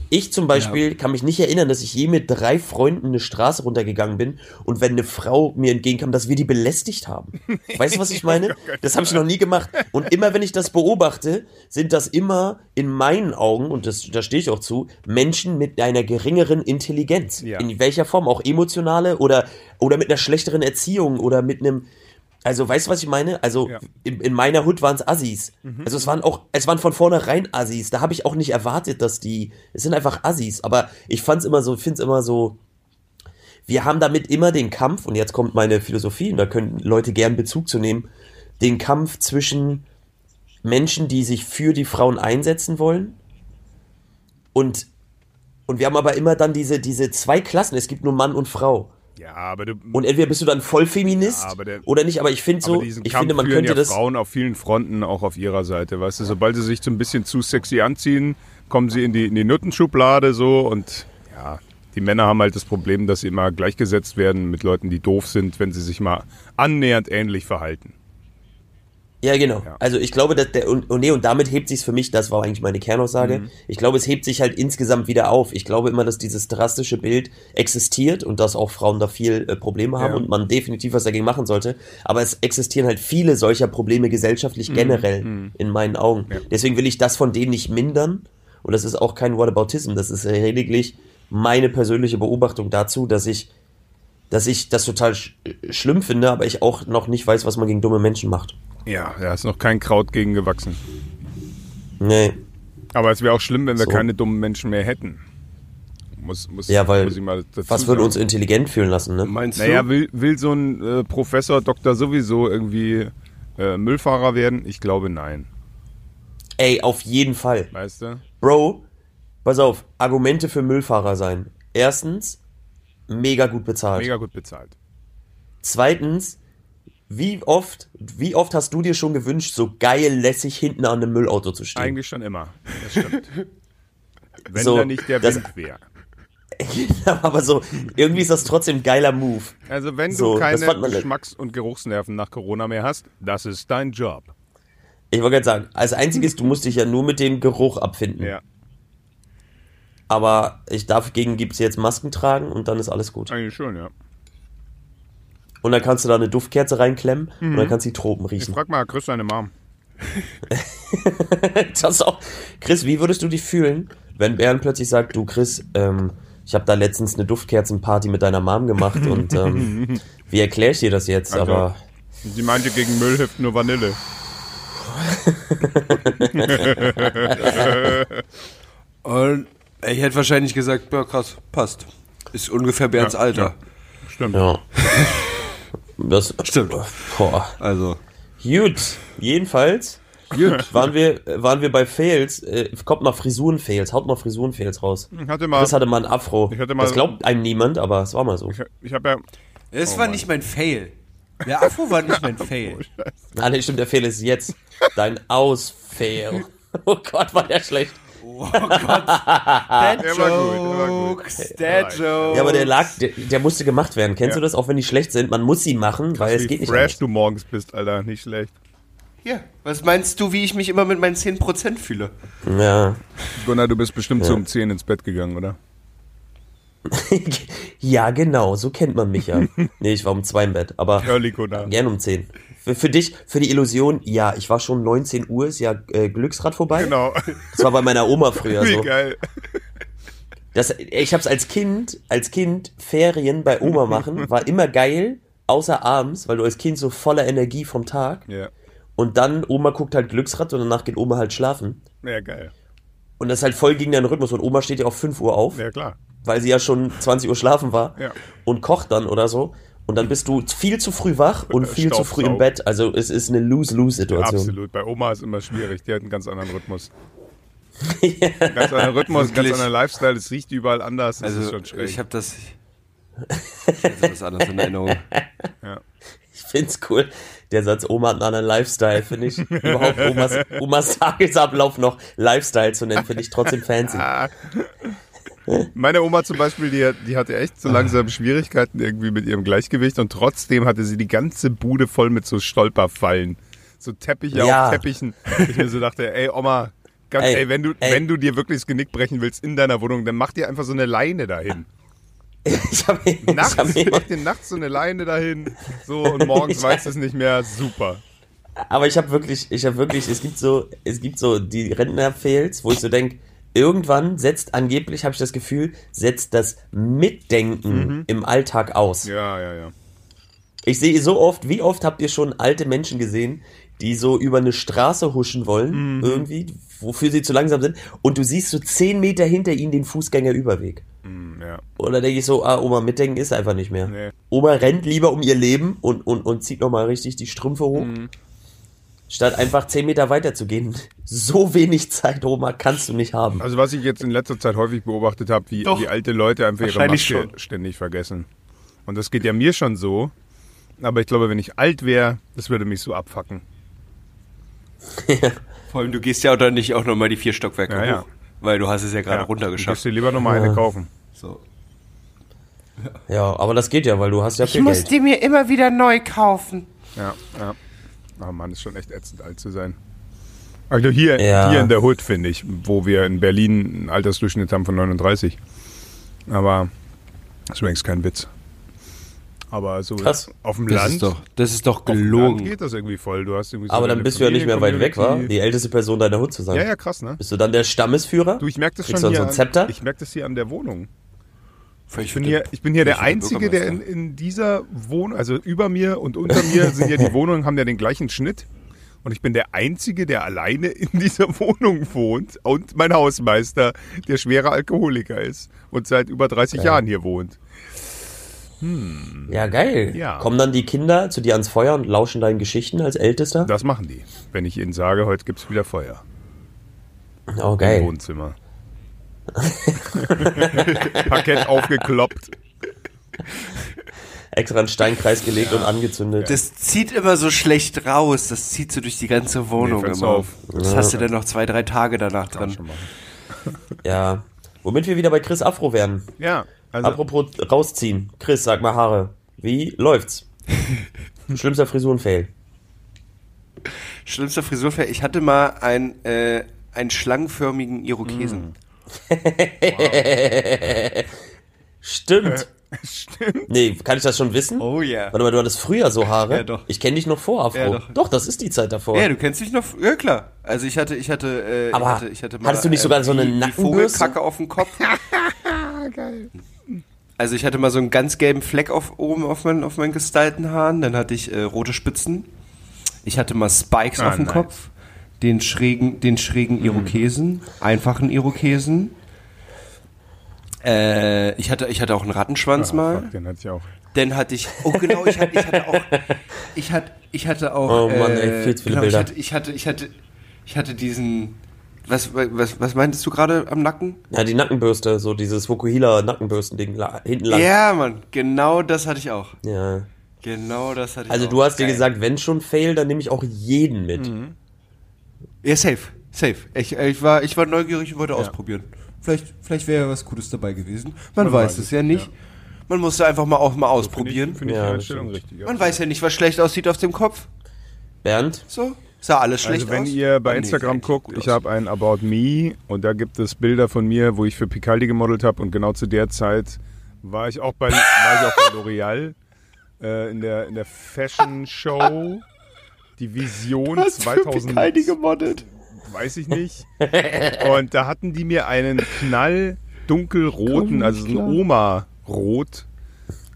Ich zum Beispiel kann mich nicht erinnern, dass ich je mit drei Freunden eine Straße runtergegangen bin und wenn eine Frau mir entgegenkam, dass wir die belästigt haben. Weißt du, was ich meine? Das habe ich noch nie gemacht. Und immer wenn ich das beobachte, sind das immer in meinen Augen, und das, da stehe ich auch zu, Menschen mit einer geringeren Intelligenz. Ja. In welcher Form, auch emotionale oder, oder mit einer schlechteren Erziehung oder mit einem, also weißt du, was ich meine? Also Ja. in, in meiner Hut waren es Assis. Also es waren auch, es waren von vornherein Assis. Da habe ich auch nicht erwartet, dass die, es sind einfach Assis. Aber ich fand's immer so, find's immer so, wir haben damit immer den Kampf, und jetzt kommt meine Philosophie, und da können Leute gern Bezug zu nehmen, den Kampf zwischen Menschen, die sich für die Frauen einsetzen wollen und, und wir haben aber immer dann diese, diese zwei Klassen. Es gibt nur Mann und Frau. Ja, aber du, Und entweder bist du dann Vollfeminist Ja, aber der- oder nicht, aber ich finde so, ich Kampf finde, man könnte ja das. Frauen auf vielen Fronten auch auf ihrer Seite, weißt du, sobald sie sich so ein bisschen zu sexy anziehen, kommen sie in die, in die Nuttenschublade so und ja, die Männer haben halt das Problem, dass sie immer gleichgesetzt werden mit Leuten, die doof sind, wenn sie sich mal annähernd ähnlich verhalten. Ja, genau. Ja. Also ich glaube, dass der und, und nee, und damit hebt sich's für mich, das war eigentlich meine Kernaussage. Mhm. Ich glaube, es hebt sich halt insgesamt wieder auf. Ich glaube immer, dass dieses drastische Bild existiert und dass auch Frauen da viel äh, Probleme haben Ja. und man definitiv was dagegen machen sollte. Aber es existieren halt viele solcher Probleme gesellschaftlich generell in meinen Augen. Mhm. Ja. Deswegen will ich das von denen nicht mindern. Und das ist auch kein Whataboutism. Das ist lediglich meine persönliche Beobachtung dazu, dass ich dass ich das total sch schlimm finde, aber ich auch noch nicht weiß, was man gegen dumme Menschen macht. Ja, da ist noch kein Kraut gegen gewachsen. Nee. Aber es wäre auch schlimm, wenn wir So. keine dummen Menschen mehr hätten. Muss, muss, Ja, weil muss ich mal dazu was würde uns intelligent fühlen lassen, ne? Meinst Naja, du? will, will so ein äh, Professor, Doktor sowieso irgendwie äh, Müllfahrer werden? Ich glaube nein. Ey, auf jeden Fall. Weißt du? Bro, pass auf, Argumente für Müllfahrer sein. Erstens, mega gut bezahlt. Mega gut bezahlt. Zweitens, wie oft, wie oft hast du dir schon gewünscht, so geil lässig hinten an einem Müllauto zu stehen? Eigentlich schon immer. Das stimmt. Wenn So, da nicht der Wind wäre. Aber so, irgendwie ist das trotzdem ein geiler Move. Also wenn So, du keine Geschmacks- und Geruchsnerven nach Corona mehr hast, das ist dein Job. Ich wollte gerade sagen, als einziges, du musst dich ja nur mit dem Geruch abfinden. Ja, Aber ich dagegen gibt's jetzt Masken tragen und dann ist alles gut. eigentlich schon, ja. Und dann kannst du da eine Duftkerze reinklemmen und dann kannst du die Tropen Ich riechen. frag mal, Chris seine Mom. das auch, Chris, wie würdest du dich fühlen, wenn Bernd plötzlich sagt, du Chris, ähm, ich habe da letztens eine Duftkerzenparty mit deiner Mom gemacht und ähm, wie erkläre ich dir das jetzt? Also, Aber Sie meinte, gegen Müll hilft nur Vanille. Und ich hätte wahrscheinlich gesagt, ja krass, passt. Ist ungefähr Bernds Ja, Alter. Stimmt. ja. Das, Stimmt. Boah. Also. Gut, jedenfalls Gut. waren wir, waren wir bei Fails. Äh, kommt mal Frisuren-Fails, haut mal Frisuren-Fails raus. Ich hatte mal, Chris hatte mal ein Afro. Ich hatte mal- das glaubt einem niemand, aber es war mal so. ich, ich habe ja, Es Oh war Mann. nicht mein Fail. Der Afro war nicht mein Fail. Ah, nee, stimmt, der Fail ist jetzt. Dein Ausfail. Oh Gott, war der schlecht. Oh Gott. Dad Der war gut, der war gut. Jokes, Dad Jokes. Ja, aber der lag, der, der musste gemacht werden. Kennst Ja. du das? Auch wenn die schlecht sind, man muss sie machen, weil es wie geht nicht fresh anders. du morgens bist, Alter. Nicht schlecht. Ja, was meinst du, wie ich mich immer mit meinen 10% fühle? Ja. Gunnar, du bist bestimmt so um 10 ins Bett gegangen, oder? ja, genau, so kennt man mich ja. Nee, ich war um zwei im Bett, aber Early Gunnar. gern um zehn. Für, für dich, für die Illusion, ja, ich war schon 19 Uhr, ist ja äh, Glücksrad vorbei. Genau. Das war bei meiner Oma früher Wie so. geil. Das, ich hab's als Kind, als Kind Ferien bei Oma machen, war immer geil, außer abends, weil du als Kind so voller Energie vom Tag Ja. und dann Oma guckt halt Glücksrad und danach geht Oma halt schlafen. Ja, geil. Und das ist halt voll gegen deinen Rhythmus und Oma steht ja auf 5 Uhr auf, Ja, klar. weil sie ja schon 20 Uhr schlafen war Ja. und kocht dann oder so. Und dann bist du viel zu früh wach und viel zu früh im. Bett. Also es ist eine Lose-Lose-Situation. Absolut. Bei Oma ist immer schwierig. Die hat einen ganz anderen Rhythmus. Ganz anderen Rhythmus, ganz anderen Lifestyle. Es riecht überall anders. Das ist Also, schon schräg. ich habe das. Ich hatte das anders in Erinnerung. Ich find's cool. Der Satz, Oma hat einen anderen Lifestyle, finde ich. Überhaupt Omas, Omas Tagesablauf noch Lifestyle zu nennen, finde ich trotzdem fancy. Meine Oma zum Beispiel, die, die hatte echt so langsam Schwierigkeiten irgendwie mit ihrem Gleichgewicht und trotzdem hatte sie die ganze Bude voll mit so Stolperfallen. So Teppiche Ja. auf Teppichen. Ich mir so dachte, ey Oma, ganz, Ey, ey, wenn du, ey. wenn du dir wirklich das Genick brechen willst in deiner Wohnung, dann mach dir einfach so eine Leine dahin. Ich hab, ich Nachts, hab mir, mach dir nachts so eine Leine dahin, so und morgens Ich- weißt du es nicht mehr, super. aber ich habe wirklich, ich habe wirklich, es gibt so, es gibt so die Rentner-Fails, wo ich so denk, irgendwann setzt angeblich, habe ich das Gefühl, setzt das Mitdenken im Alltag aus. Ja, ja, ja. Ich sehe so oft, wie oft habt ihr schon alte Menschen gesehen, die so über eine Straße huschen wollen, irgendwie, wofür sie zu langsam sind, und du siehst so zehn Meter hinter ihnen den Fußgängerüberweg. Hm, ja. Da denke ich so, ah, Oma, mitdenken ist einfach nicht mehr. Nee. Oma rennt lieber um ihr Leben und, und, und zieht nochmal richtig die Strümpfe hoch. Statt einfach zehn Meter weiter zu gehen. So wenig Zeit, Oma, kannst du nicht haben. Also was ich jetzt in letzter Zeit häufig beobachtet habe, wie, Doch. wie alte Leute einfach ihre Wahrscheinlich Maske schon. ständig vergessen. Und das geht ja mir schon so. Aber ich glaube, wenn ich alt wäre, das würde mich so abfacken. Vor allem, du gehst ja oder nicht auch nochmal die vier Stockwerke Ja, ja. hoch. Weil du hast es ja gerade Ja, Du runtergeschafft. gehst dir lieber nochmal eine kaufen. So. Ja, aber das geht ja, weil du hast ja Ich viel muss Geld. die mir immer wieder neu kaufen. Ja, ja. Oh Mann, ist schon echt ätzend, alt zu sein. Also hier, Ja. hier in der Hood, finde ich, wo wir in Berlin einen Altersdurchschnitt haben von 39. Aber das ist übrigens kein Witz. Aber so Krass. auf dem Das Land, ist doch, das ist doch auf dem Land gelogen. geht das irgendwie voll. Du hast irgendwie so Aber dann bist du ja nicht mehr weit weg, wa? Familien-Community. Die älteste Person deiner Hut zu sein. Ja, ja, krass, ne? Bist du dann der Stammesführer? Du, ich merke das Kriegst schon du hier. so ein Zepter? An, ich merke das hier an der Wohnung. Ich bin hier, ich bin hier der Einzige, der in, in dieser Wohnung, also über mir und unter mir sind ja die Wohnungen, haben ja den gleichen Schnitt. Und ich bin der Einzige, der alleine in dieser Wohnung wohnt und mein Hausmeister, der schwerer Alkoholiker ist und seit über 30 Jahren hier wohnt. Ja, geil. Ja. Kommen dann die Kinder zu dir ans Feuer und lauschen deinen Geschichten als Ältester? Das machen die. Wenn ich ihnen sage, heute gibt's wieder Feuer Oh, im geil. Wohnzimmer. Parkett aufgekloppt. Extra einen Steinkreis gelegt und angezündet. Das zieht immer so schlecht raus. Das zieht so durch die ganze Wohnung fällt's immer. auf. Das hast du dann noch zwei, drei Tage danach Kann dran. Ja. Womit wir wieder bei Chris Afro werden. Ja, also Apropos rausziehen. Chris, sag mal Haare. Wie läuft's? Schlimmster Frisurenfail. Schlimmster Frisurfall. Ich hatte mal ein, äh, einen schlangenförmigen Irokesen. Stimmt. Stimmt. Nee, kann ich das schon wissen? Oh ja. Warte mal, du hattest früher so Haare? Ja, doch. Ich kenne dich noch vor Afro. Ja, doch. doch, das ist die Zeit davor. Ja, du kennst dich noch. Ja, klar. Also ich hatte, ich hatte, äh, Aber ich hatte, ich hatte hattest du nicht sogar so eine die- die? Vogelkacke auf dem Kopf. Geil. Also ich hatte mal so einen ganz gelben Fleck auf, oben auf meinen, auf meinen gestylten Haaren. Dann hatte ich äh, rote Spitzen. Ich hatte mal Spikes Ah, auf dem nice. Kopf. Den schrägen, den schrägen Irokesen. Einfachen Irokesen. Äh, ich hatte, ich hatte auch einen Rattenschwanz mal. Fuck, den hatte ich auch. Dann hatte ich, oh genau, ich hatte, ich hatte auch, ich hatte, ich hatte auch, Oh Mann, ey, äh, viel zu viele genau, Bilder. Ich hatte, ich hatte, ich hatte, ich hatte diesen, was, was, was meintest du gerade am Nacken? Ja, die Nackenbürste, so dieses Vokuhila Nackenbürsten-Ding hinten lang. Ja, Mann, genau das hatte ich auch. Ja. Genau das hatte ich Also auch. du hast dir Geil. gesagt, wenn schon Fail, dann nehme ich auch jeden mit. Mhm. Ja, safe, safe. Ich, ich war, ich war neugierig und wollte ausprobieren. Vielleicht, vielleicht wäre ja was Gutes dabei gewesen. Man, Man weiß es ja nicht. ja. Man musste einfach mal auch mal ausprobieren. ich, finde ich Ja, die das Einstellung stimmt. richtig. Ja. Man weiß ja nicht, was schlecht aussieht auf dem Kopf. Bernd, So, sah alles schlecht Also wenn aus. ihr bei Oh, nee, Instagram sieht guckt, ich habe ein About Me und da gibt es Bilder von mir, wo ich für Picaldi gemodelt habe und genau zu der Zeit war ich auch bei, war ich auch bei L'Oreal äh, in, der, in der Fashion Show. Die Vision Was für 2000, Picaldi gemodelt. weiß ich nicht. Und da hatten die mir einen knall dunkelroten, also so ein Oma-Rot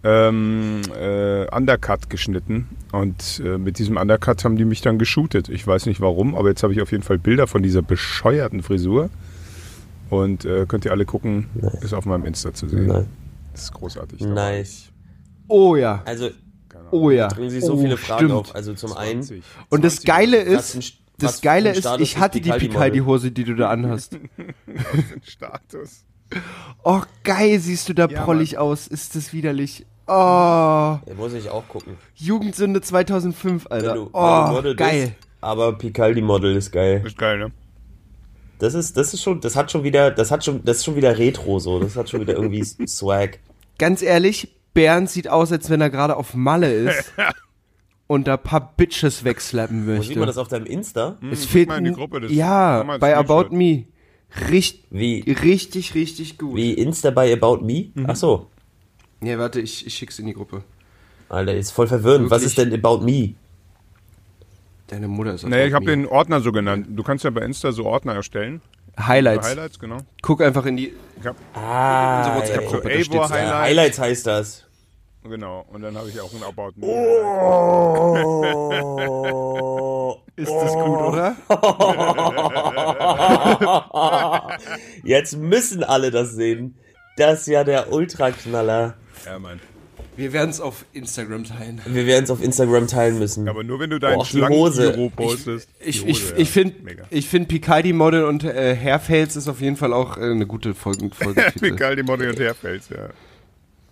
ähm, äh, Undercut geschnitten. Und äh, mit diesem Undercut haben die mich dann geshootet. Ich weiß nicht warum, aber jetzt habe ich auf jeden Fall Bilder von dieser bescheuerten Frisur. Und äh, könnt ihr alle gucken, ist auf meinem Insta zu sehen. Nein. Das ist großartig. Nice. Oh ja. Also Oh ja. bringen sich so oh, viele Fragen stimmt. auf. Also zum ich einen, 20. Und das 20 Geile ist, ein- das Geile ist, ich hatte die? Picaldi-Hose, die du da anhast. Status. Oh, geil, siehst du da Ja, prollig aus. Ist das widerlich. Oh, Ja, muss ich auch gucken. Jugendsünde 2005, Wenn Alter. du, oh, Model geil. Bist, aber Picaldi-Model ist geil. Ist geil, ne? Das ist, das ist schon, das hat schon wieder, das hat schon, das ist schon wieder Retro so. Das hat schon wieder irgendwie Swag. Ganz ehrlich, Bernd sieht aus, als wenn er gerade auf Malle ist und da paar Bitches wegslappen Wo möchte. sieht man das auf deinem Insta? es fehlt mal in die ein- Gruppe, das- ja, ein bei. About Me. Richt, Wie, richtig, richtig gut. wie Insta bei About Me? Ach so. Ja, warte, ich, ich schick's in die Gruppe. Alter, ist voll verwirrend. Was Wirklich? ist denn About Me? Deine Mutter ist auf Naja, ich habe den Ordner so genannt. Du kannst ja bei Insta so Ordner erstellen. Highlights. Highlights, genau. Guck einfach in die Ich hab, Ah, unsere so WhatsApp-Gruppe. ja, Highlights. Highlights heißt das. Genau. Und dann habe ich auch ein About Me. Oh. Ist das gut, oder? Jetzt müssen alle das sehen. Das ist ja der Ultraknaller. Ja, Mann. Wir werden es auf Instagram teilen. Wir werden es auf Instagram teilen müssen. Aber nur wenn du deinen. Schlangen-Giro postest. Ich, ich, Hose, ich ja. finde, ich finde Picaldi Model und äh, Hairfails ist auf jeden Fall auch äh, eine gute. Egal, die Model und Hairfels, ja.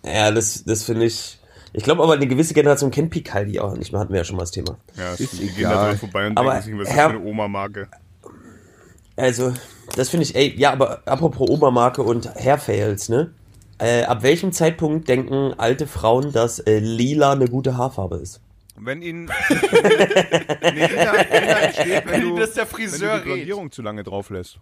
Ja, das, das finde ich. Ich glaube aber, eine gewisse Generation kennt Picaldi auch nicht mehr. Hatten wir ja schon mal das Thema. Ja, Ist die gehen egal. da dran vorbei und Aber denken sich, was ist das Herr- für eine Oma-Marke? Also, das finde ich, ey, ja, aber apropos Obermarke und Hairfails, ne? Äh, ab welchem Zeitpunkt denken alte Frauen, dass äh, lila eine gute Haarfarbe ist? Wenn ihnen. nee, Lila, Lila entsteht, wenn, Wenn du, das der wenn Friseur du die redet. Blondierung zu lange drauf lässt.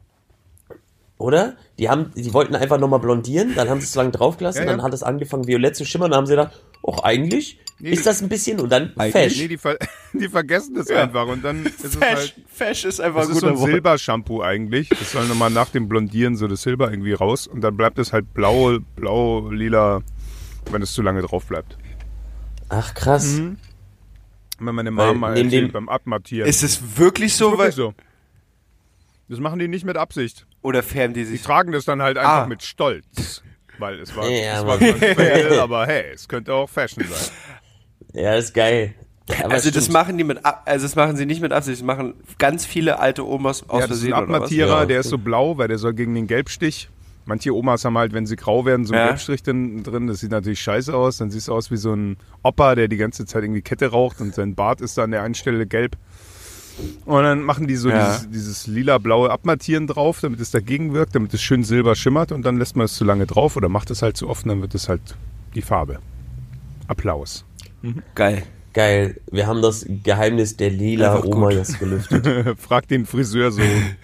Oder? Die haben, die wollten einfach nochmal blondieren, dann haben sie es zu lange draufgelassen, Ja, ja. dann hat es angefangen violett zu schimmern, dann haben sie gedacht, ach, eigentlich Nee, ist das ein bisschen und dann fesch. Nee, die, ver die vergessen das einfach und dann ist es Fesch, halt. Fesch ist einfach Das ein ist so guter ein. Silbershampoo eigentlich. Das soll nochmal nach dem Blondieren so das Silber irgendwie raus und dann bleibt es halt blau, blau, lila, wenn es zu lange drauf bleibt. Ach, krass. Mhm. Wenn meine Weil Mama mal neben erzählt dem- beim Abmattieren. Ist es wirklich so? wirklich Weil, so. Das machen die nicht mit Absicht. oder färben die Die sich? tragen das dann halt einfach Ah. mit Stolz. Weil es war, Ja, es war fail, aber hey, es könnte auch Fashion sein. Ja, ist geil. Aber Also das machen die mit, also das machen sie nicht mit Absicht. Das machen ganz viele alte Omas aus Ja, das ist Versehen ein oder was? Abmattierer, Ja. der ist so blau, weil der soll gegen den Gelbstich. Manche Omas haben halt, wenn sie grau werden, so einen Ja. Gelbstrich drin, drin. Das sieht natürlich scheiße aus. Dann siehst du aus wie so ein Opa, der die ganze Zeit irgendwie Kette raucht und sein Bart ist da an der einen Stelle gelb. Und dann machen die so Ja. dieses, dieses lila-blaue Abmattieren drauf, damit es dagegen wirkt, damit es schön silber schimmert und dann lässt man es zu lange drauf oder macht es halt zu oft und dann wird es halt die Farbe. Applaus. Geil. Geil. Wir haben das Geheimnis der lila Einfach Oma gut. jetzt gelüftet. Frag den Friseursohn.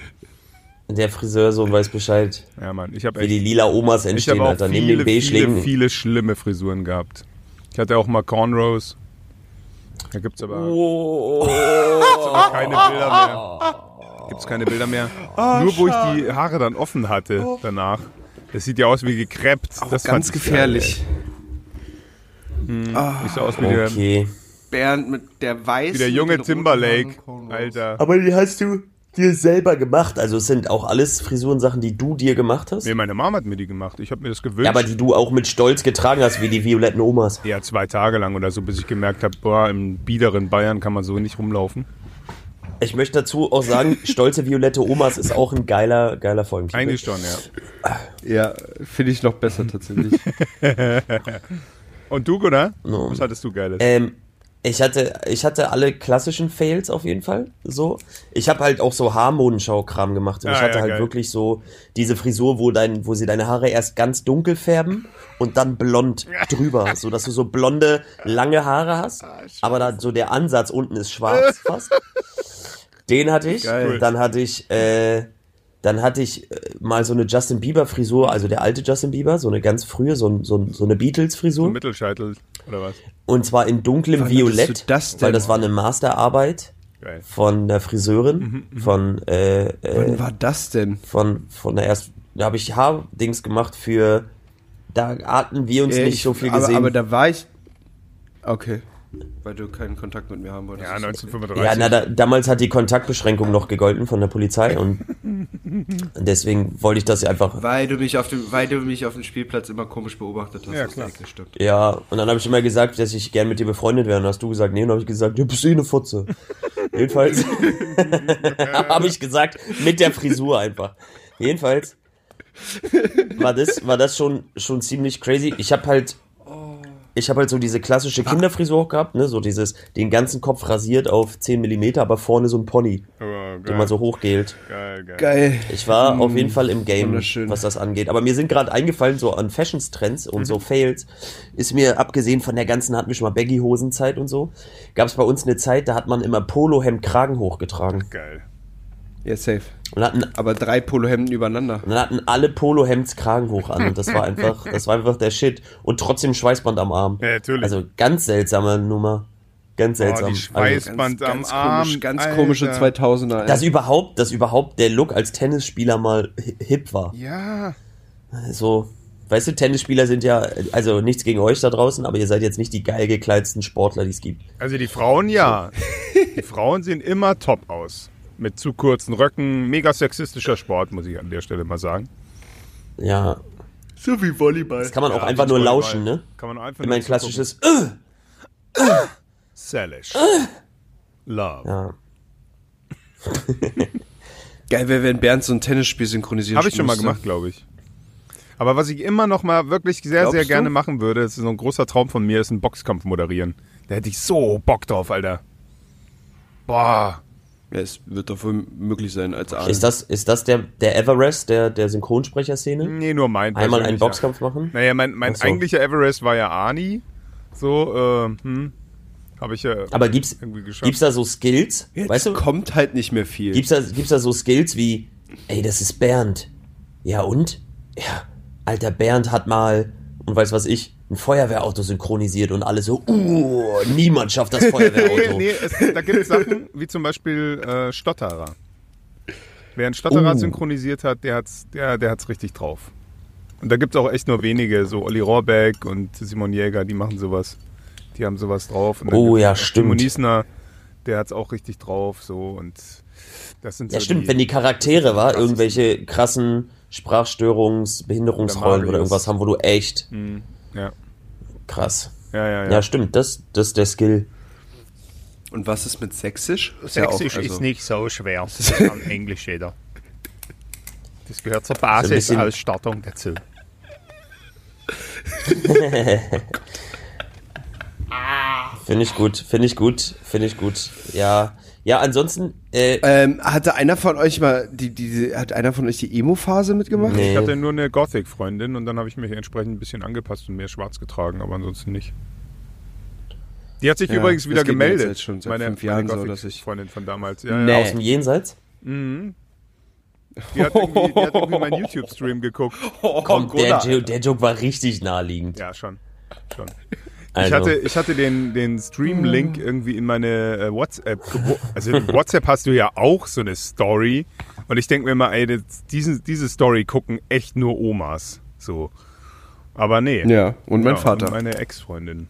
Der Friseursohn weiß Bescheid, Ja, Mann. Ich habe wie die echt. lila Omas Ich entstehen, habe auch Alter. Neben viele, den viele, Beige-Lingen. viele schlimme Frisuren gehabt. Ich hatte auch mal Cornrows. Da gibt's aber, Oh. gibt's aber keine Bilder mehr. Gibt's keine Bilder mehr. Nur wo ich die Haare dann offen hatte danach. Das sieht ja aus wie gekreppt. Das fand Ganz ich gefährlich. Geil. Ich sah aus wie der, Okay. Bernd mit der weiß. wie der junge Timberlake. Alter. Aber die hast du dir selber gemacht. Also es sind auch alles Frisurensachen, die du dir gemacht hast. Nee, meine Mom hat mir die gemacht. Ich habe mir das gewünscht. Ja, aber die du auch mit Stolz getragen hast, wie die violetten Omas. Ja, zwei Tage lang oder so, bis ich gemerkt habe, boah, im biederen Bayern kann man so nicht rumlaufen. Ich möchte dazu auch sagen, stolze violette Omas ist auch ein geiler, geiler Folgentitel. Eigentlich schon, ja. Ja, finde ich noch besser tatsächlich. Und du, Gunnar? No. Was hattest du Geiles? Ähm, ich hatte, ich hatte alle klassischen Fails auf jeden Fall. So. Ich habe halt auch so Haarmodenschau-Kram gemacht. Und Ah, ich hatte ja, halt geil. wirklich so diese Frisur, wo, dein, wo sie deine Haare erst ganz dunkel färben und dann blond drüber. So dass du so blonde, lange Haare hast. Ah, aber dann so der Ansatz unten ist schwarz fast. Den hatte ich. Geil. Dann hatte ich, äh, dann hatte ich äh, mal so eine Justin Bieber Frisur, also der alte Justin Bieber, so eine ganz frühe, so, ein- so, so eine Beatles so Frisur. Mittelscheitel oder was? Und zwar in dunklem Wann Violett, das denn? weil das war eine Masterarbeit Geil. von der Friseurin, von, äh, äh, Wann war das denn? von, von der erst, da habe ich Haardings gemacht für, da hatten wir uns Ja, nicht ich- so viel aber, gesehen. Aber da war ich. Okay. Weil du keinen Kontakt mit mir haben wolltest. Ja, Ist okay. 1935. ja, na, da, damals hat die Kontaktbeschränkung noch gegolten von der Polizei und deswegen wollte ich das einfach, Weil du mich auf dem, weil du mich auf dem Spielplatz immer komisch beobachtet hast. Ja, klar. stimmt. ja, und dann habe ich immer gesagt, dass ich gern mit dir befreundet wäre und dann hast du gesagt, nee, und dann habe ich gesagt, du bist eh eine Fotze. Jedenfalls habe ich gesagt, mit der Frisur einfach. Jedenfalls war das, war das schon, schon ziemlich crazy. Ich habe halt, ich habe halt so diese klassische Kinderfrisur auch gehabt, ne, so dieses, den ganzen Kopf rasiert auf 10 Millimeter, aber vorne so ein Pony, Oh, den man so hochgelt. geil, geil. Geil. Ich war auf jeden Fall im Game, was das angeht. Aber mir sind gerade eingefallen, so an Fashions-Trends und so Fails, ist mir, abgesehen von der ganzen, hatten wir schon mal Baggy-Hosenzeit und so, gab es bei uns eine Zeit, da hat man immer Polohemd Kragen hochgetragen. Geil. Ja, safe. Und hatten, Aber drei Polohemden übereinander. und dann hatten alle Polohemds Kragen hoch an und das war einfach, das war einfach der Shit. Und trotzdem Schweißband am Arm. Ja, natürlich. Also ganz seltsame Nummer. Ganz Oh, seltsam. die also, Schweißband am ganz Arm. komisch, ganz Alter. komische 2000er. dass überhaupt, dass überhaupt der Look als Tennisspieler mal hi- hip war. Ja. So, weißt du, Tennisspieler sind ja, also nichts gegen euch da draußen, aber ihr seid jetzt nicht die geil gekleideten Sportler, die es gibt. Also die Frauen ja. Die Frauen sehen immer top aus. Mit zu kurzen Röcken. Mega sexistischer Sport, muss ich an der Stelle mal sagen. Ja, so wie Volleyball. das kann man auch Ja, einfach die nur Volleyball. lauschen, ne? Kann man einfach Immer ein nur klassisches, äh, zugucken. Sellish. Love. ja. Geil wäre, wenn Bernd so ein Tennisspiel synchronisieren Habe ich schon mal gemacht, glaube ich. Aber was ich immer noch mal wirklich sehr, Glaubst sehr du? gerne machen würde, das ist so ein großer Traum von mir, ist ein Boxkampf moderieren. Da hätte ich so Bock drauf, Alter. Boah. Ja, es wird doch wohl möglich sein als Arne. Ist das, ist das der, der Everest der, der Synchronsprecherszene? Nee, nur mein Einmal einen. Boxkampf machen? Naja, mein, mein so. eigentlicher Everest war ja Arnie. So, äh, hm. Habe ich ja Aber gibt's, irgendwie geschafft. gibt's da so Skills? Jetzt weißt du, kommt halt nicht mehr viel. gibt's da, gibt's da so Skills wie, ey, das ist Bernd. Ja und? Ja, alter Bernd hat mal, und weiß was ich, ein Feuerwehrauto synchronisiert und alle so, uh, niemand schafft das Nee, Feuerwehrauto. nee, es, da gibt es Sachen wie zum Beispiel äh, Stotterer. Wer einen Stotterer Oh. synchronisiert hat, der hat's, der, der hat's richtig drauf. Und da gibt es auch echt nur wenige, so Olli Rohrbeck und Simon Jäger, die machen sowas. Die haben sowas drauf. Oh, ja, stimmt. Timo Niesner, der hat's auch richtig drauf, so und das sind Ja, so stimmt, wenn die Charaktere war, irgendwelche krassen Sprachstörungs-, Behinderungsrollen Oder irgendwas haben, wo du echt Ja, krass. ja, ja. Ja, ja. stimmt, das, das ist der Skill. Und was ist mit Sächsisch? Ist ja auch, also- nicht so schwer. Das kann Englisch jeder. Das gehört zur Basisausstattung dazu. Finde ich gut, finde ich gut, finde ich gut. Ja, ja, ansonsten, äh, Ähm, hatte einer von euch mal die, die, hat einer von euch die Emo-Phase mitgemacht? Nee. Ich hatte nur eine Gothic-Freundin und dann habe ich mich entsprechend ein bisschen angepasst und mehr schwarz getragen, aber ansonsten nicht. Die hat sich Ja, übrigens wieder gemeldet. halt schon seit meine fünf Jahren so, meine dass ich- Gothic-Freundin von damals. Ja, Nee. ja. aus dem Jenseits. Mhm. Die hat irgendwie, die hat irgendwie meinen YouTube-Stream geguckt. Komm, der, Jo- der Joke war richtig naheliegend. Ja, schon. schon. Also, Ich hatte, ich hatte den, den Stream-Link irgendwie in meine äh, WhatsApp. Also in WhatsApp hast du ja auch so eine Story. Und ich denke mir mal, ey, das, diese, diese Story gucken echt nur Omas. So. Aber nee. Ja, und mein Ja, Vater. Und meine Ex-Freundin.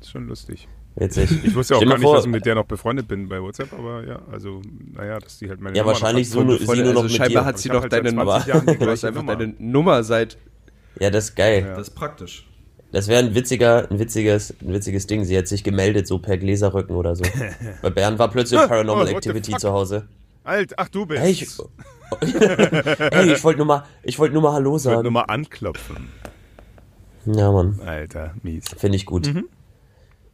Ist schon lustig. witzig. Ich wusste auch gar mal nicht, vor- dass ich mit der noch befreundet bin bei WhatsApp, aber ja, also, naja, dass die halt meine Ja, Nummer noch wahrscheinlich so nur, sie nur noch also mit scheinbar dir. hat sie doch halt deine 20 Jahren die Du hast einfach Nummer. deine Nummer seit. Ja, das ist geil. Das ist praktisch. Das wäre ein witziger, ein witziges, ein witziges Ding. Sie hat sich gemeldet, so per Gläserrücken oder so. Bei Bernd war plötzlich Paranormal Oh, Activity zu Hause. Alt, ach du bist. Hey, ich, hey, ich wollte nur mal, ich wollte nur mal Hallo Ich wollte sagen. nur mal anklopfen. Ja, Mann, Alter, mies. finde ich gut. Mhm.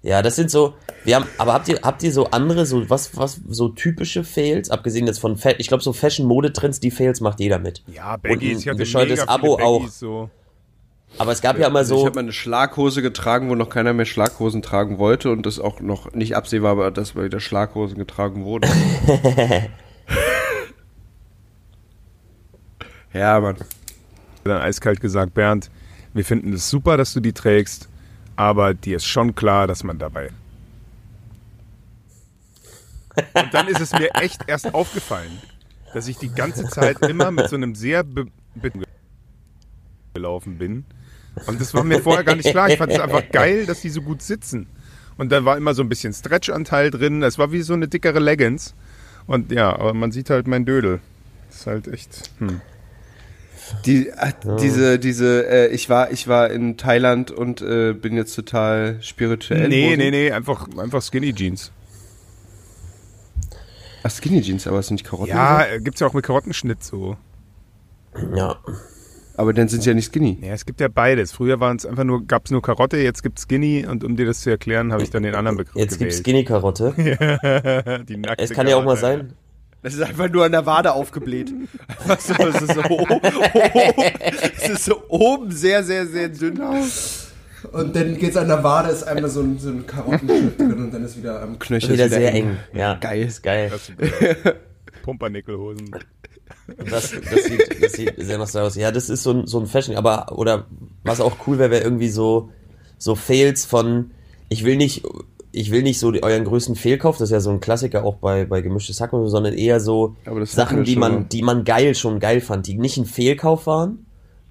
Ja, das sind so, wir haben, aber habt ihr, habt ihr so andere, so was, was, so typische Fails, abgesehen jetzt von, ich glaube so Fashion-Modetrends, die Fails macht jeder mit. Ja, Und Baggies, ein ich hatte bescheuertes mega Abo auch. So. Aber es gab ja, immer Ich so, habe mal eine Schlaghose getragen, wo noch keiner mehr Schlaghosen tragen wollte und das auch noch nicht absehbar war, dass wieder Schlaghosen getragen wurden. ja, Mann. dann eiskalt gesagt, Bernd, wir finden es super, dass du die trägst, aber dir ist schon klar, dass man dabei. Und dann ist es mir echt erst aufgefallen, dass ich die ganze Zeit immer mit so einem sehr be be gelaufen bin. Und das war mir vorher gar nicht klar. Ich fand es einfach geil, dass die so gut sitzen. Und da war immer so ein bisschen Stretch-Anteil drin. Es war wie so eine dickere Leggings. Und ja, aber man sieht halt mein Dödel. Das ist halt echt. Hm. Die, äh, diese, diese, äh, ich war, ich war in Thailand und äh, bin jetzt total spirituell. Nee, Hosen. nee, nee, einfach, einfach Skinny Jeans. Ach, Skinny Jeans, aber es sind nicht Karotten. Ja, äh, gibt's ja auch mit Karottenschnitt so. ja, Aber dann sind sie ja nicht Skinny. Ja, es gibt ja beides. Früher waren es einfach nur, gab's nur Karotte, jetzt gibt's Skinny und um dir das zu erklären, habe ich dann den anderen Begriff jetzt gibt's gewählt. Skinny-Karotte. Die nackte Es kann ja auch mal sein, Das ist einfach nur an der Wade aufgebläht. Weißt du, es ist so, es ist so oben sehr, sehr, sehr dünn. Und dann geht's an der Wade, ist einmal so ein, so ein Karottenschnitt drin und dann ist wieder am Knöchel. wieder ist sehr eng. Ja, Geil. ist geil. Das Pumpernickelhosen. Das, das, sieht, das sieht sehr nostalgisch aus. Ja, das ist so ein, so ein Fashion, aber, oder was auch cool wäre, wäre irgendwie so, so Fails von, ich will nicht, ich will nicht so die, euren größten Fehlkauf, das ist ja so ein Klassiker auch bei, bei gemischtes Hack, und so, sondern eher so Sachen, die man, die man geil, schon geil fand, die nicht ein Fehlkauf waren,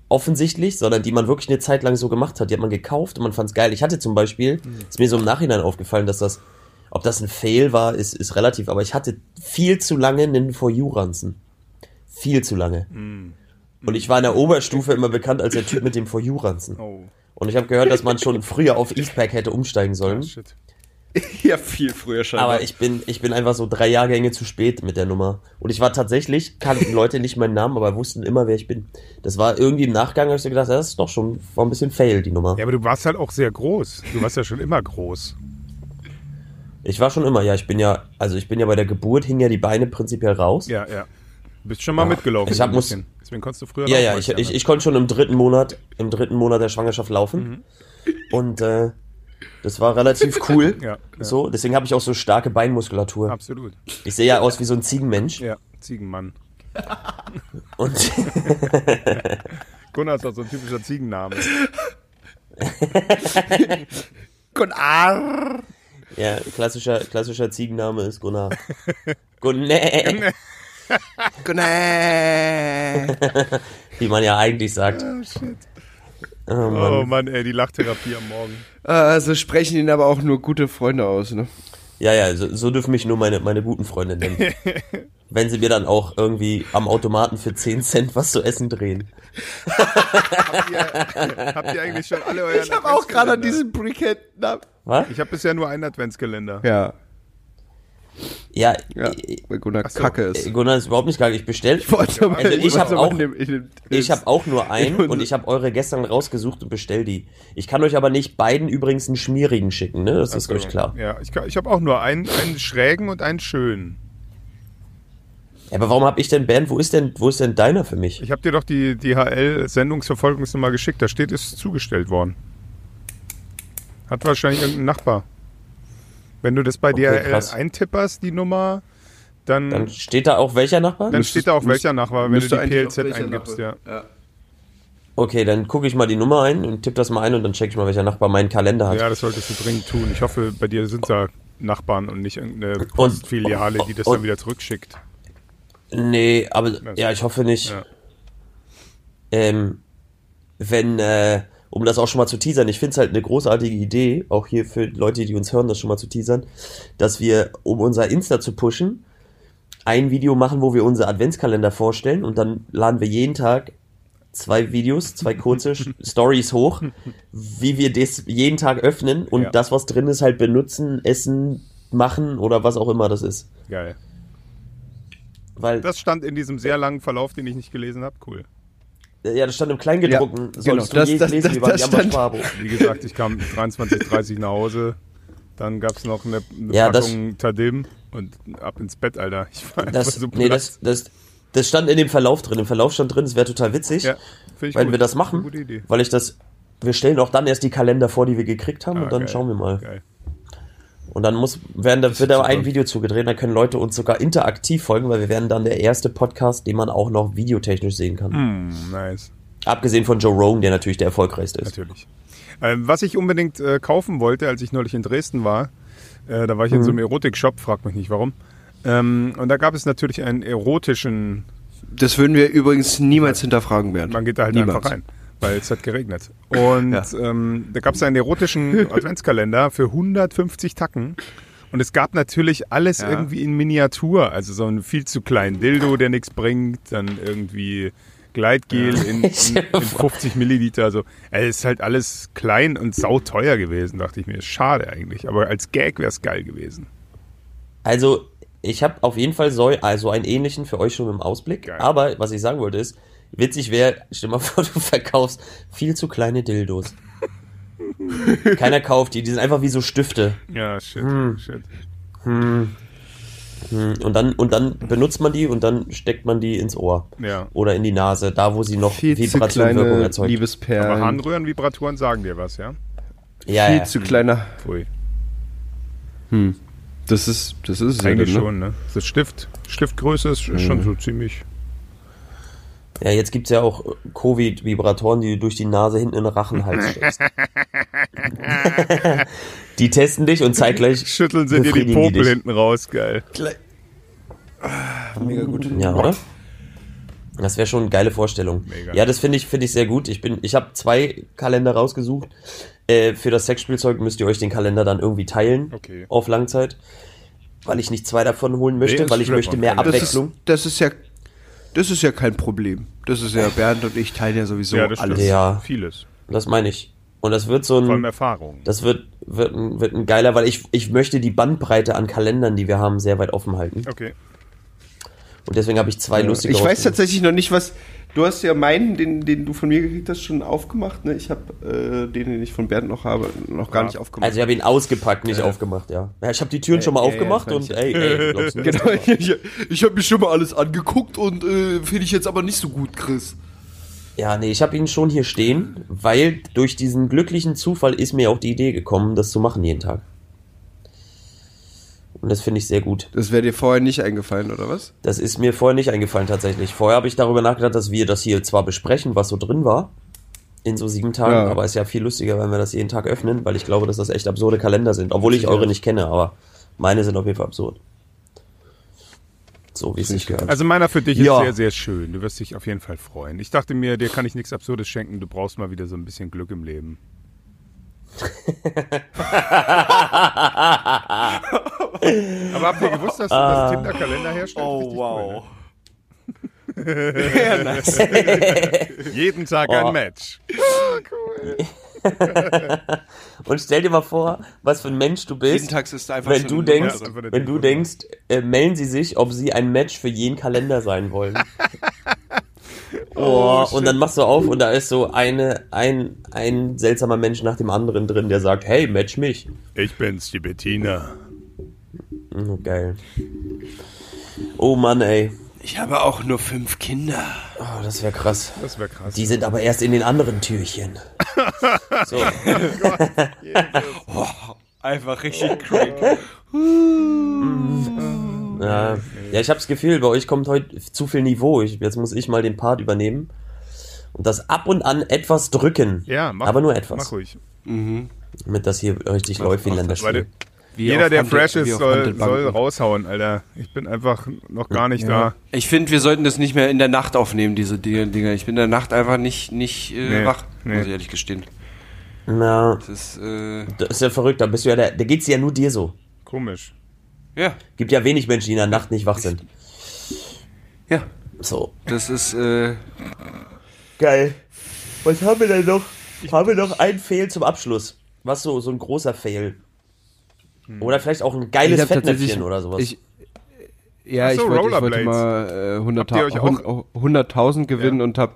offensichtlich, sondern die man wirklich eine Zeit lang so gemacht hat. Die hat man gekauft und man fand's geil. Ich hatte zum Beispiel, ist mir so im Nachhinein aufgefallen, dass das, ob das ein Fail war, ist, ist relativ, aber ich hatte viel zu lange einen For You-Ranzen. Viel zu lange. Und ich war in der Oberstufe immer bekannt als der Typ mit dem For You-Ranzen. Oh, Und ich habe gehört, dass man schon früher auf Eastpack hätte umsteigen sollen. shit. Ja, viel früher schon. Aber ich bin, ich bin einfach so drei Jahrgänge zu spät mit der Nummer. Und ich war tatsächlich, kannten Leute nicht meinen Namen, aber wussten immer, wer ich bin. Das war irgendwie im Nachgang, habe ich so gedacht, das ist doch schon, war ein bisschen fail, die Nummer. Ja, aber du warst halt auch sehr groß. Du warst ja schon immer groß. Ich war schon immer, ja, ich bin ja, also ich bin ja bei der Geburt, hing ja die Beine prinzipiell raus. Ja, ja. Du bist schon mal mitgelaufen. Ich hab muss-. Deswegen konntest du früher Ja, ja, als ich, die ich, ich konnte schon im dritten Monat, im dritten Monat der Schwangerschaft laufen. Und äh, das war relativ cool. Ja, ja. So, deswegen habe ich auch so starke Beinmuskulatur. Absolut. Ich sehe ja aus wie so ein Ziegenmensch. Ja, Ziegenmann. Und Gunnar ist auch so ein typischer Ziegenname. Gunnar. ja, klassischer, klassischer Ziegenname ist Gunnar. Gunnar, Gunnar. wie man ja eigentlich sagt. Oh, Mann. Oh Mann, ey, die Lachtherapie am Morgen. Also sprechen ihn aber auch nur gute Freunde aus, ne? Ja, ja, so, so dürfen mich nur meine, meine guten Freunde nennen. Wenn sie mir dann auch irgendwie am Automaten für 10 Cent was zu essen drehen. Habt ihr, habt ihr eigentlich schon alle euren Ich habe auch gerade an diesem Briquet. Na, Was? Ich habe bisher nur einen Adventskalender. ja, Ja, ja, äh, weil Gunnar so. Kacke ist. äh, Gunnar ist überhaupt nicht geil. Ich bestell. Ich Also ich hab aber auch- in dem- in dem- Ich habe auch nur einen und ich habe eure gestern rausgesucht und bestell die. Ich kann euch aber nicht beiden übrigens einen schmierigen schicken, ne? Das ist euch klar. Ja, ich, ich habe auch nur einen, einen schrägen und einen schönen. Ja, aber warum habe ich denn Ben? Wo ist denn, wo ist denn deiner für mich? Ich habe dir doch die DHL-Sendungsverfolgungsnummer geschickt. Da steht, ist zugestellt worden. Hat wahrscheinlich irgendein Nachbar. Wenn du das bei Okay, DHL krass. eintipperst, die Nummer, dann, Dann steht da auch welcher Nachbar? dann steht da auch welcher Nachbar, wenn du die PLZ eingibst, ja. Ja. Okay, dann gucke ich mal die Nummer ein und tippe das mal ein und dann check ich mal, welcher Nachbar meinen Kalender hat. Ja, das solltest du dringend tun. Ich hoffe, bei dir sind da Nachbarn und nicht irgendeine Postfiliale, die das und- dann wieder zurückschickt. Nee, aber ja, ich hoffe nicht. Ja. Ähm, wenn, äh, um das auch schon mal zu teasern, ich finde es halt eine großartige Idee, auch hier für Leute, die uns hören, das schon mal zu teasern, dass wir, um unser Insta zu pushen, ein Video machen, wo wir unsere Adventskalender vorstellen und dann laden wir jeden Tag zwei Videos, zwei kurze Stories hoch, wie wir das jeden Tag öffnen und Ja. das, was drin ist, halt benutzen, essen, machen oder was auch immer das ist. Geil. Weil, Das stand in diesem sehr langen Verlauf, den ich nicht gelesen habe. Cool. Ja, das stand im Kleingedruckten. Ja, Solltest genau. Das- das- lesen das- über das stand- Amberschwabo. Wie gesagt, ich kam 23.30 nach Hause. Dann gab es noch eine, eine Ja, das- Packung Tadim und ab ins Bett, Alter. Ich war einfach Das, so nee, das, das, das stand in dem Verlauf drin. Im Verlauf stand drin, es wäre total witzig, Ja, wenn gut. wir das machen, Gute Idee. weil ich das, wir stellen auch dann erst die Kalender vor, die wir gekriegt haben Ah, und dann geil. schauen wir mal. Geil. Und dann muss, werden, da wird da ein Video zugedreht, dann können Leute uns sogar interaktiv folgen, weil wir werden dann der erste Podcast, den man auch noch videotechnisch sehen kann. Hm, nice. Abgesehen von Joe Rogan, der natürlich der erfolgreichste ist. Natürlich. Ähm, was ich unbedingt äh, kaufen wollte, als ich neulich in Dresden war, äh, da war ich in Mhm. so einem Erotik-Shop, frag mich nicht warum. Ähm, und da gab es natürlich einen erotischen, Das würden wir übrigens niemals hinterfragen, Bernd. man geht da halt Niemals. einfach rein, weil es hat geregnet. Und Ja. ähm, da gab es einen erotischen Adventskalender für 150 Tacken. Und es gab natürlich alles Ja. irgendwie in Miniatur, also so einen viel zu kleinen Dildo, der nichts bringt, dann irgendwie Gleitgel in, in, in 50 Milliliter. Also es ist halt alles klein und sauteuer gewesen, dachte ich mir. Schade eigentlich, aber als Gag wäre es geil gewesen. Also, ich habe auf jeden Fall so also einen ähnlichen für euch schon im Ausblick. Geil. Aber was ich sagen wollte ist, witzig wäre, stell mal vor, du verkaufst viel zu kleine Dildos. Keiner kauft die, die sind einfach wie so Stifte. Ja, shit, shit. Hm, Und dann, und dann benutzt man die und dann steckt man die ins Ohr. Ja. Oder in die Nase, da wo sie noch Viel kleine erzeugt. Aber Liebesperlen. Harnröhrenvibratoren sagen dir was, ja? ja, viel ja. zu kleiner. Pfui. Das ist, das ist Eigentlich dann, ne? schon, ne? Das Stift, Stiftgröße ist schon so ziemlich. Ja, jetzt gibt's ja auch Covid-Vibratoren, die du durch die Nase hinten in den Rachenhals steckst. die testen dich und zeitgleich Schütteln sie dir die Popel hinten raus, geil. Mega gut. Ja, oder? Das wäre schon eine geile Vorstellung. Mega. Ja, das finde ich, finde ich sehr gut. Ich bin, ich habe zwei Kalender rausgesucht. Äh, für das Sexspielzeug müsst ihr euch den Kalender dann irgendwie teilen Okay. auf Langzeit, weil ich nicht zwei davon holen möchte, Nee, weil ich möchte mehr Das Das ist, Abwechslung. das ist ja, das ist ja kein Problem. Das ist ja Bernd und ich teilen ja sowieso ja, das alles. Ja. Vieles. Das meine ich. Und das wird so ein, Erfahrung. das wird, wird, ein, wird ein geiler, weil ich, ich möchte die Bandbreite an Kalendern, die wir haben, sehr weit offen halten. Okay. Und deswegen habe ich zwei lustige Ich weiß tatsächlich noch nicht, was. Du hast ja meinen, den, den du von mir gekriegt hast, schon aufgemacht. Ne? Ich habe äh, den, den ich von Bernd noch habe, noch gar Ja. nicht aufgemacht. Also ich habe ihn ausgepackt, nicht aufgemacht, ja. Ja, ich habe die Türen schon mal aufgemacht und meine ey, ey, glaubst genau, ich, ich habe mir schon mal alles angeguckt und äh, finde ich jetzt aber nicht so gut, Chris. Ja, nee, ich habe ihn schon hier stehen, weil durch diesen glücklichen Zufall ist mir auch die Idee gekommen, das zu machen jeden Tag. Und das finde ich sehr gut. Das wäre dir vorher nicht eingefallen, oder was? Das ist mir vorher nicht eingefallen tatsächlich. Vorher habe ich darüber nachgedacht, dass wir das hier zwar besprechen, was so drin war, in so sieben Tagen, Ja. aber ist ja viel lustiger, wenn wir das jeden Tag öffnen, weil ich glaube, dass das echt absurde Kalender sind. Obwohl ich eure nicht kenne, aber meine sind auf jeden Fall absurd. So wie es sich gehört. Also meiner für dich Ja. ist sehr, sehr schön. Du wirst dich auf jeden Fall freuen. Ich dachte mir, dir kann ich nichts Absurdes schenken. Du brauchst mal wieder so ein bisschen Glück im Leben. Aber habt ihr gewusst, dass du das Tinder-Kalender herstellst? Cool, ne? Jeden Tag Oh. ein Match. Und stell dir mal vor, was für ein Mensch du bist. Jeden Tag ist einfach wenn du denkst, Ja, einfach eine wenn du denkst, äh, melden sie sich, ob sie ein Match für jeden Kalender sein wollen. Oh, und dann machst du auf und da ist so eine, ein, ein seltsamer Mensch nach dem anderen drin, der sagt, hey, match mich. Ich bin's, die Bettina. Mhm, geil. Oh Mann, ey. Ich habe auch nur fünf Kinder. Oh, das wäre krass. Das wäre krass. Die sind aber erst in den anderen Türchen. So. Einfach richtig crank. Ja, ja ich habe das Gefühl, bei euch kommt heute zu viel Niveau. Ich, jetzt muss ich mal den Part übernehmen und das ab und an etwas drücken. Ja, mach, aber nur etwas. Mach ruhig. Damit das hier richtig läuft wie ein Länderspiel. Jeder, der Handel- fresh ist, soll, soll raushauen, Alter. Ich bin einfach noch gar nicht da. Ich finde, wir sollten das nicht mehr in der Nacht aufnehmen, diese Dinge. Dinger. Ich bin in der Nacht einfach nicht, nicht äh, Nee, wach, nee. muss ich ehrlich gestehen. Na, Das ist, äh, das ist ja verrückt. Da bist du ja der, da geht's ja nur dir so. Komisch. ja, Gibt ja wenig Menschen, die in der Nacht nicht wach sind. ja, So. das ist, äh, Geil. Was haben wir denn noch? Haben wir noch einen Fail zum Abschluss? Was so, so ein großer Fail? Oder vielleicht auch ein geiles Fettnäpfchen oder sowas. Ich, ja, so, ich, wollte, ich wollte mal äh, 100.000 Habt ihr euch auch- 100.000 gewinnen Ja. und hab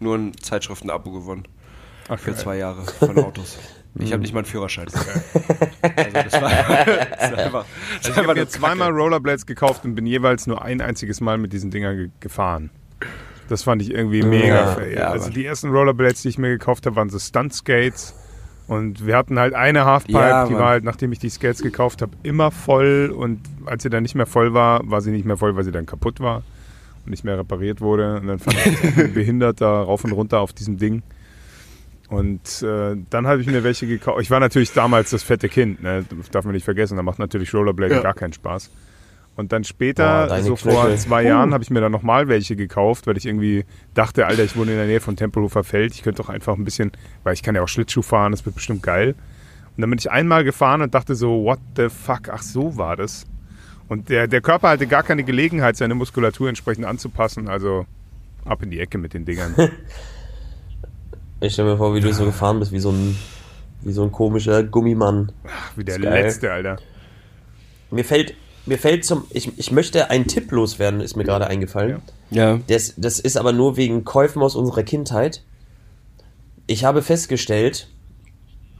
nur ein Zeitschriften-Abo gewonnen. Ach, Für geil. zwei Jahre von Autos. Ich habe nicht mal einen Führerschein. Also das war, das war einfach, das Also war ich habe mir nur zweimal Kacke. Rollerblades gekauft und bin jeweils nur ein einziges Mal mit diesen Dingern ge gefahren. Das fand ich irgendwie mega Ja, fail. ja, also die ersten Rollerblades, die ich mir gekauft habe, waren so Stunt-Skates. Und wir hatten halt eine Halfpipe, Ja, die war halt, nachdem ich die Skates gekauft habe, immer voll. Und als sie dann nicht mehr voll war, war sie nicht mehr voll, weil sie dann kaputt war und nicht mehr repariert wurde. Und dann fand ich mich behindert da rauf und runter auf diesem Ding. Und äh, dann habe ich mir welche gekauft. Ich war natürlich damals das fette Kind, ne? darf man nicht vergessen. Da macht natürlich Rollerblading gar keinen Spaß. Und dann später, deine so vor Knöchel. zwei Jahren, habe ich mir dann nochmal welche gekauft, weil ich irgendwie dachte, Alter, ich wohne in der Nähe von Tempelhofer Feld. Ich könnte doch einfach ein bisschen, weil ich kann ja auch Schlittschuh fahren, das wird bestimmt geil. Und dann bin ich einmal gefahren und dachte so, what the fuck, ach so war das. Und der, der Körper hatte gar keine Gelegenheit, seine Muskulatur entsprechend anzupassen. Also ab in die Ecke mit den Dingern. Ich stelle mir vor, wie du so gefahren bist, wie so ein, wie so ein komischer Gummimann. Wie der letzte, Alter. Mir fällt, mir fällt zum, ich, ich möchte einen Tipp loswerden, ist mir gerade eingefallen. ja. Das, das ist aber nur wegen Käufen aus unserer Kindheit. Ich habe festgestellt,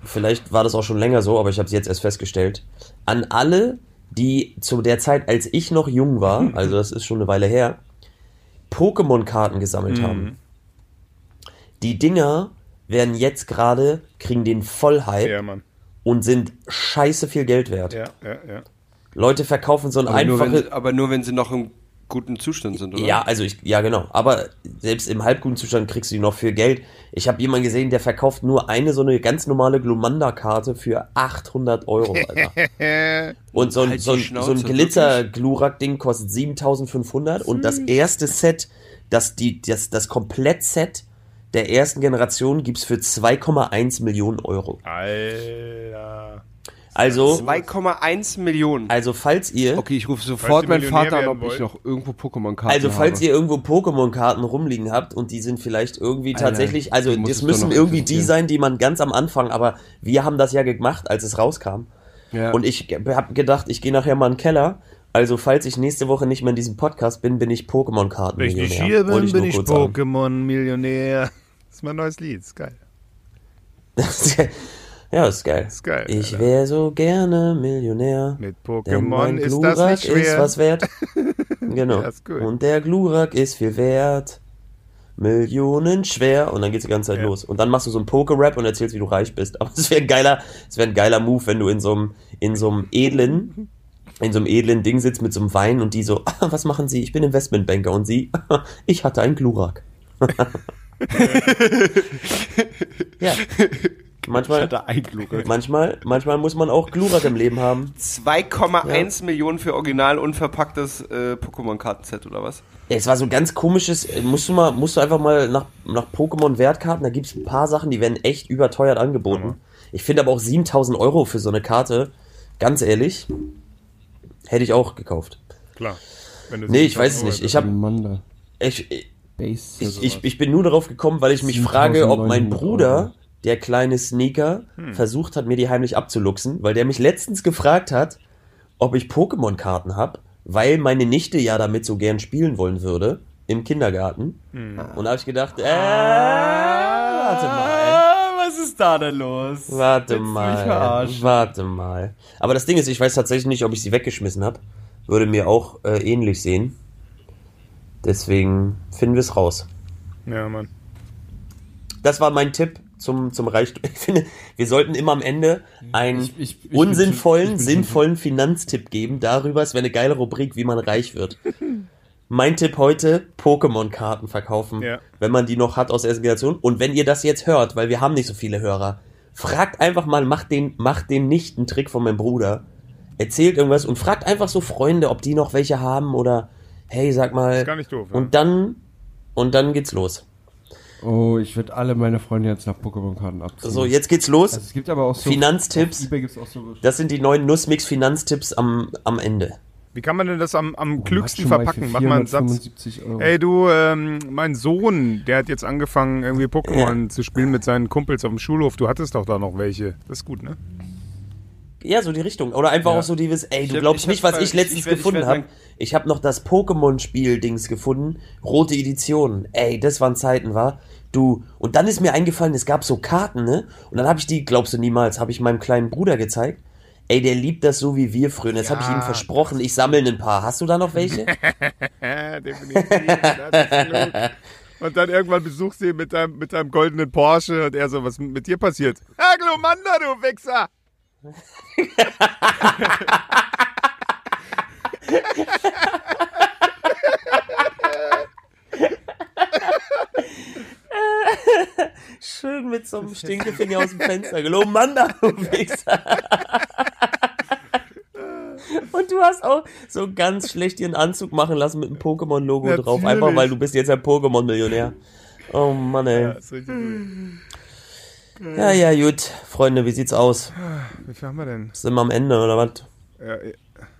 vielleicht war das auch schon länger so, aber ich habe es jetzt erst festgestellt, an alle, die zu der Zeit, als ich noch jung war, also das ist schon eine Weile her, Pokémon-Karten gesammelt haben. Die Dinger werden jetzt gerade, kriegen den Vollhype Ja, und sind scheiße viel Geld wert. Ja, ja, ja. Leute verkaufen so ein Aber nur, wenn, aber nur wenn sie noch im guten Zustand sind, oder? Ja, also ich, ja genau. Aber selbst im halbguten Zustand kriegst du die noch für Geld. Ich habe jemanden gesehen, der verkauft nur eine so eine ganz normale Glumanda-Karte für 800 Euro, Alter. Und so ein, Halt so ein, so ein Glitzer-Glurak-Ding kostet 7500 und das erste Set, das, die, das, das Komplett-Set der ersten Generation gibt's für 2,1 Millionen Euro. Alter. Also, 2,1 Millionen. also falls ihr, Okay, ich rufe sofort meinen Vater an, ob ich wollt. noch irgendwo Pokémon-Karten Also falls habe. ihr irgendwo Pokémon-Karten rumliegen habt und die sind vielleicht irgendwie Alter, tatsächlich, also das müssen irgendwie die sein, die man ganz am Anfang, aber wir haben das ja gemacht, als es rauskam. ja. Und ich habe gedacht, ich gehe nachher mal in den Keller. Also falls ich nächste Woche nicht mehr in diesem Podcast bin, bin ich Pokémon-Karten. Wenn ich nicht hier bin, bin ich Pokémon. Pokémon-Millionär. Das ist mein neues Lied, ist geil. ja, ist geil. Ist geil, Ich wäre so gerne Millionär. Mit Denn mein Pokémon ist das Glurak nicht ist schwer. was wert. Genau. Ist. Und der Glurak ist viel wert. Millionen schwer. Und dann geht's die ganze Zeit Ja. los. Und dann machst du so einen Poké-Rap und erzählst, wie du reich bist. Aber es wäre ein geiler, es wäre ein geiler Move, wenn du in so einem, in so einem edlen, in so einem edlen Ding sitzt mit so einem Wein und die so, ah, was machen Sie? Ich bin Investmentbanker. Und sie, ich hatte einen Glurak. ja. Manchmal, manchmal, manchmal muss man auch Glurak im Leben haben. 2,1 Millionen für original unverpacktes äh, Pokémon-Kartenset, oder was? Ja, es war so ganz komisches, äh, musst du mal, musst du einfach mal nach, nach Pokémon Wertkarten, da gibt es ein paar Sachen, die werden echt überteuert angeboten. Ich finde aber auch 7000 Euro für so eine Karte, ganz ehrlich, hätte ich auch gekauft. Klar. Nee, ich weiß es nicht. Ich habe, ich, ich, ich, bin nur darauf gekommen, weil ich mich frage, ob mein 7900 Bruder, Euro. Der kleine Sneaker, versucht hat, mir die heimlich abzuluxen, weil der mich letztens gefragt hat, ob ich Pokémon-Karten habe, weil meine Nichte ja damit so gern spielen wollen würde im Kindergarten. Und da habe ich gedacht, äh, warte mal. was ist da denn los? Warte mal, warte mal. Aber das Ding ist, ich weiß tatsächlich nicht, ob ich sie weggeschmissen habe. Würde mir auch äh, ähnlich sehen. Deswegen finden wir es raus. Ja, Mann. Das war mein Tipp zum, zum Reichtum. Ich finde, wir sollten immer am Ende einen Ich- ich- ich unsinnvollen, sinnvollen Finanztipp geben darüber. Es wäre eine geile Rubrik, wie man reich wird. Mein Tipp heute, Pokémon-Karten verkaufen, Ja. wenn man die noch hat aus der ersten Generation. Und wenn ihr das jetzt hört, weil wir haben nicht so viele Hörer, fragt einfach mal, macht den, macht den nicht einen Trick von meinem Bruder. Erzählt irgendwas und fragt einfach so Freunde, ob die noch welche haben oder hey, sag mal. Ist gar nicht doof, ja. Und dann, und dann geht's los. Oh, ich würde alle meine Freunde jetzt nach Pokémon-Karten abziehen. So, jetzt geht's los. Also es gibt aber auch so... Finanztipps. Auch so... Das sind die neuen Nussmix-Finanztipps am, am Ende. Wie kann man denn das am, am klügsten Macho Mike verpacken? Mach mal einen Satz. 475 Euro. Ey, du, ähm, mein Sohn, der hat jetzt angefangen, irgendwie Pokémon zu spielen mit seinen Kumpels auf dem Schulhof. Du hattest doch da noch welche. Das ist gut, ne? Ja, so die Richtung. Oder einfach Ja. auch so dieses, ey, du hab- glaubst ich nicht, hab- was ich letztens ich ich gefunden habe. Ich habe noch das Pokémon-Spiel-Dings gefunden. Rote Edition. Ey, das waren Zeiten, war. Du, und dann ist mir eingefallen, es gab so Karten, ne? Und dann habe ich die, glaubst du niemals, habe ich meinem kleinen Bruder gezeigt. Ey, der liebt das so wie wir früher. Und Jetzt habe ich ihm versprochen, ich sammle ein paar. Hast du da noch welche? Ja, definitiv. Und dann irgendwann besuchst du ihn mit deinem, mit deinem goldenen Porsche und er so, was mit dir passiert? Herr Glomanda, du Wichser! Schön mit so einem Stinkefinger aus dem Fenster. Geloben, Mann, da, du Wichser. Und du hast auch so ganz schlecht ihren Anzug machen lassen mit einem Pokémon-Logo drauf. Einfach weil du bist jetzt ein Pokémon-Millionär. Oh Mann, ey. Das gut. Ja, ja, gut. Freunde, wie sieht's aus? Wie viel haben wir denn? Sind wir am Ende oder was? Ja, ja.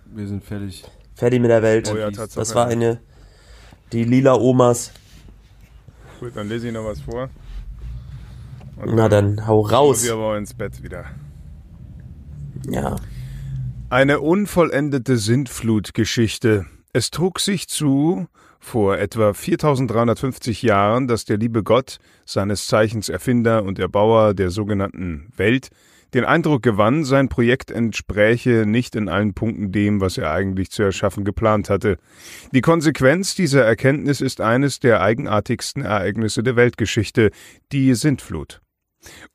Wir sind fertig. Fertig mit der Welt. Oh ja, Tatsache. das war eine. Die lila Omas. gut, dann lese ich noch was vor. Und Na dann, hau muss raus. ich aber ins Bett wieder. Ja. Eine unvollendete Sintflutgeschichte. Es trug sich zu vor etwa 4350 Jahren, dass der liebe Gott, seines Zeichens Erfinder und Erbauer der sogenannten Welt, den Eindruck gewann, sein Projekt entspräche nicht in allen Punkten dem, was er eigentlich zu erschaffen geplant hatte. Die Konsequenz dieser Erkenntnis ist eines der eigenartigsten Ereignisse der Weltgeschichte, die Sintflut.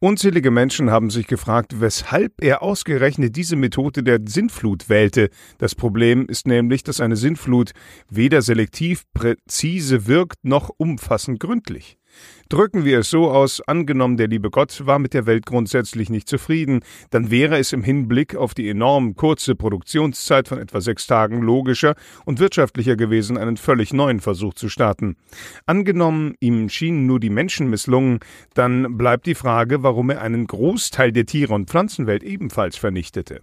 Unzählige Menschen haben sich gefragt, weshalb er ausgerechnet diese Methode der Sintflut wählte. Das Problem ist nämlich, dass eine Sintflut weder selektiv präzise wirkt noch umfassend gründlich. Drücken wir es so aus, angenommen der liebe Gott war mit der Welt grundsätzlich nicht zufrieden, dann wäre es im Hinblick auf die enorm kurze Produktionszeit von etwa sechs Tagen logischer und wirtschaftlicher gewesen, einen völlig neuen Versuch zu starten. Angenommen, ihm schienen nur die Menschen misslungen, dann bleibt die Frage, warum er einen Großteil der Tiere- und Pflanzenwelt ebenfalls vernichtete.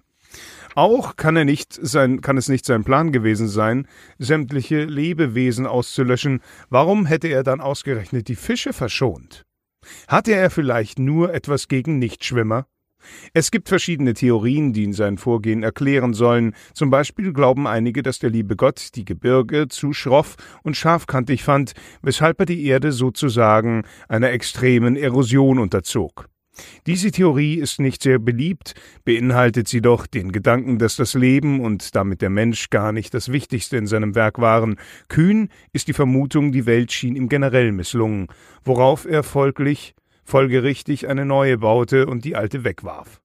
Auch kann, er nicht sein, kann es nicht sein Plan gewesen sein, sämtliche Lebewesen auszulöschen. Warum hätte er dann ausgerechnet die Fische verschont? Hatte er vielleicht nur etwas gegen Nichtschwimmer? Es gibt verschiedene Theorien, die ihn sein Vorgehen erklären sollen. Zum Beispiel glauben einige, dass der liebe Gott die Gebirge zu schroff und scharfkantig fand, weshalb er die Erde sozusagen einer extremen Erosion unterzog. Diese Theorie ist nicht sehr beliebt, beinhaltet sie doch den Gedanken, dass das Leben und damit der Mensch gar nicht das Wichtigste in seinem Werk waren. Kühn ist die Vermutung, die Welt schien ihm generell misslungen, worauf er folglich, folgerichtig eine neue baute und die alte wegwarf.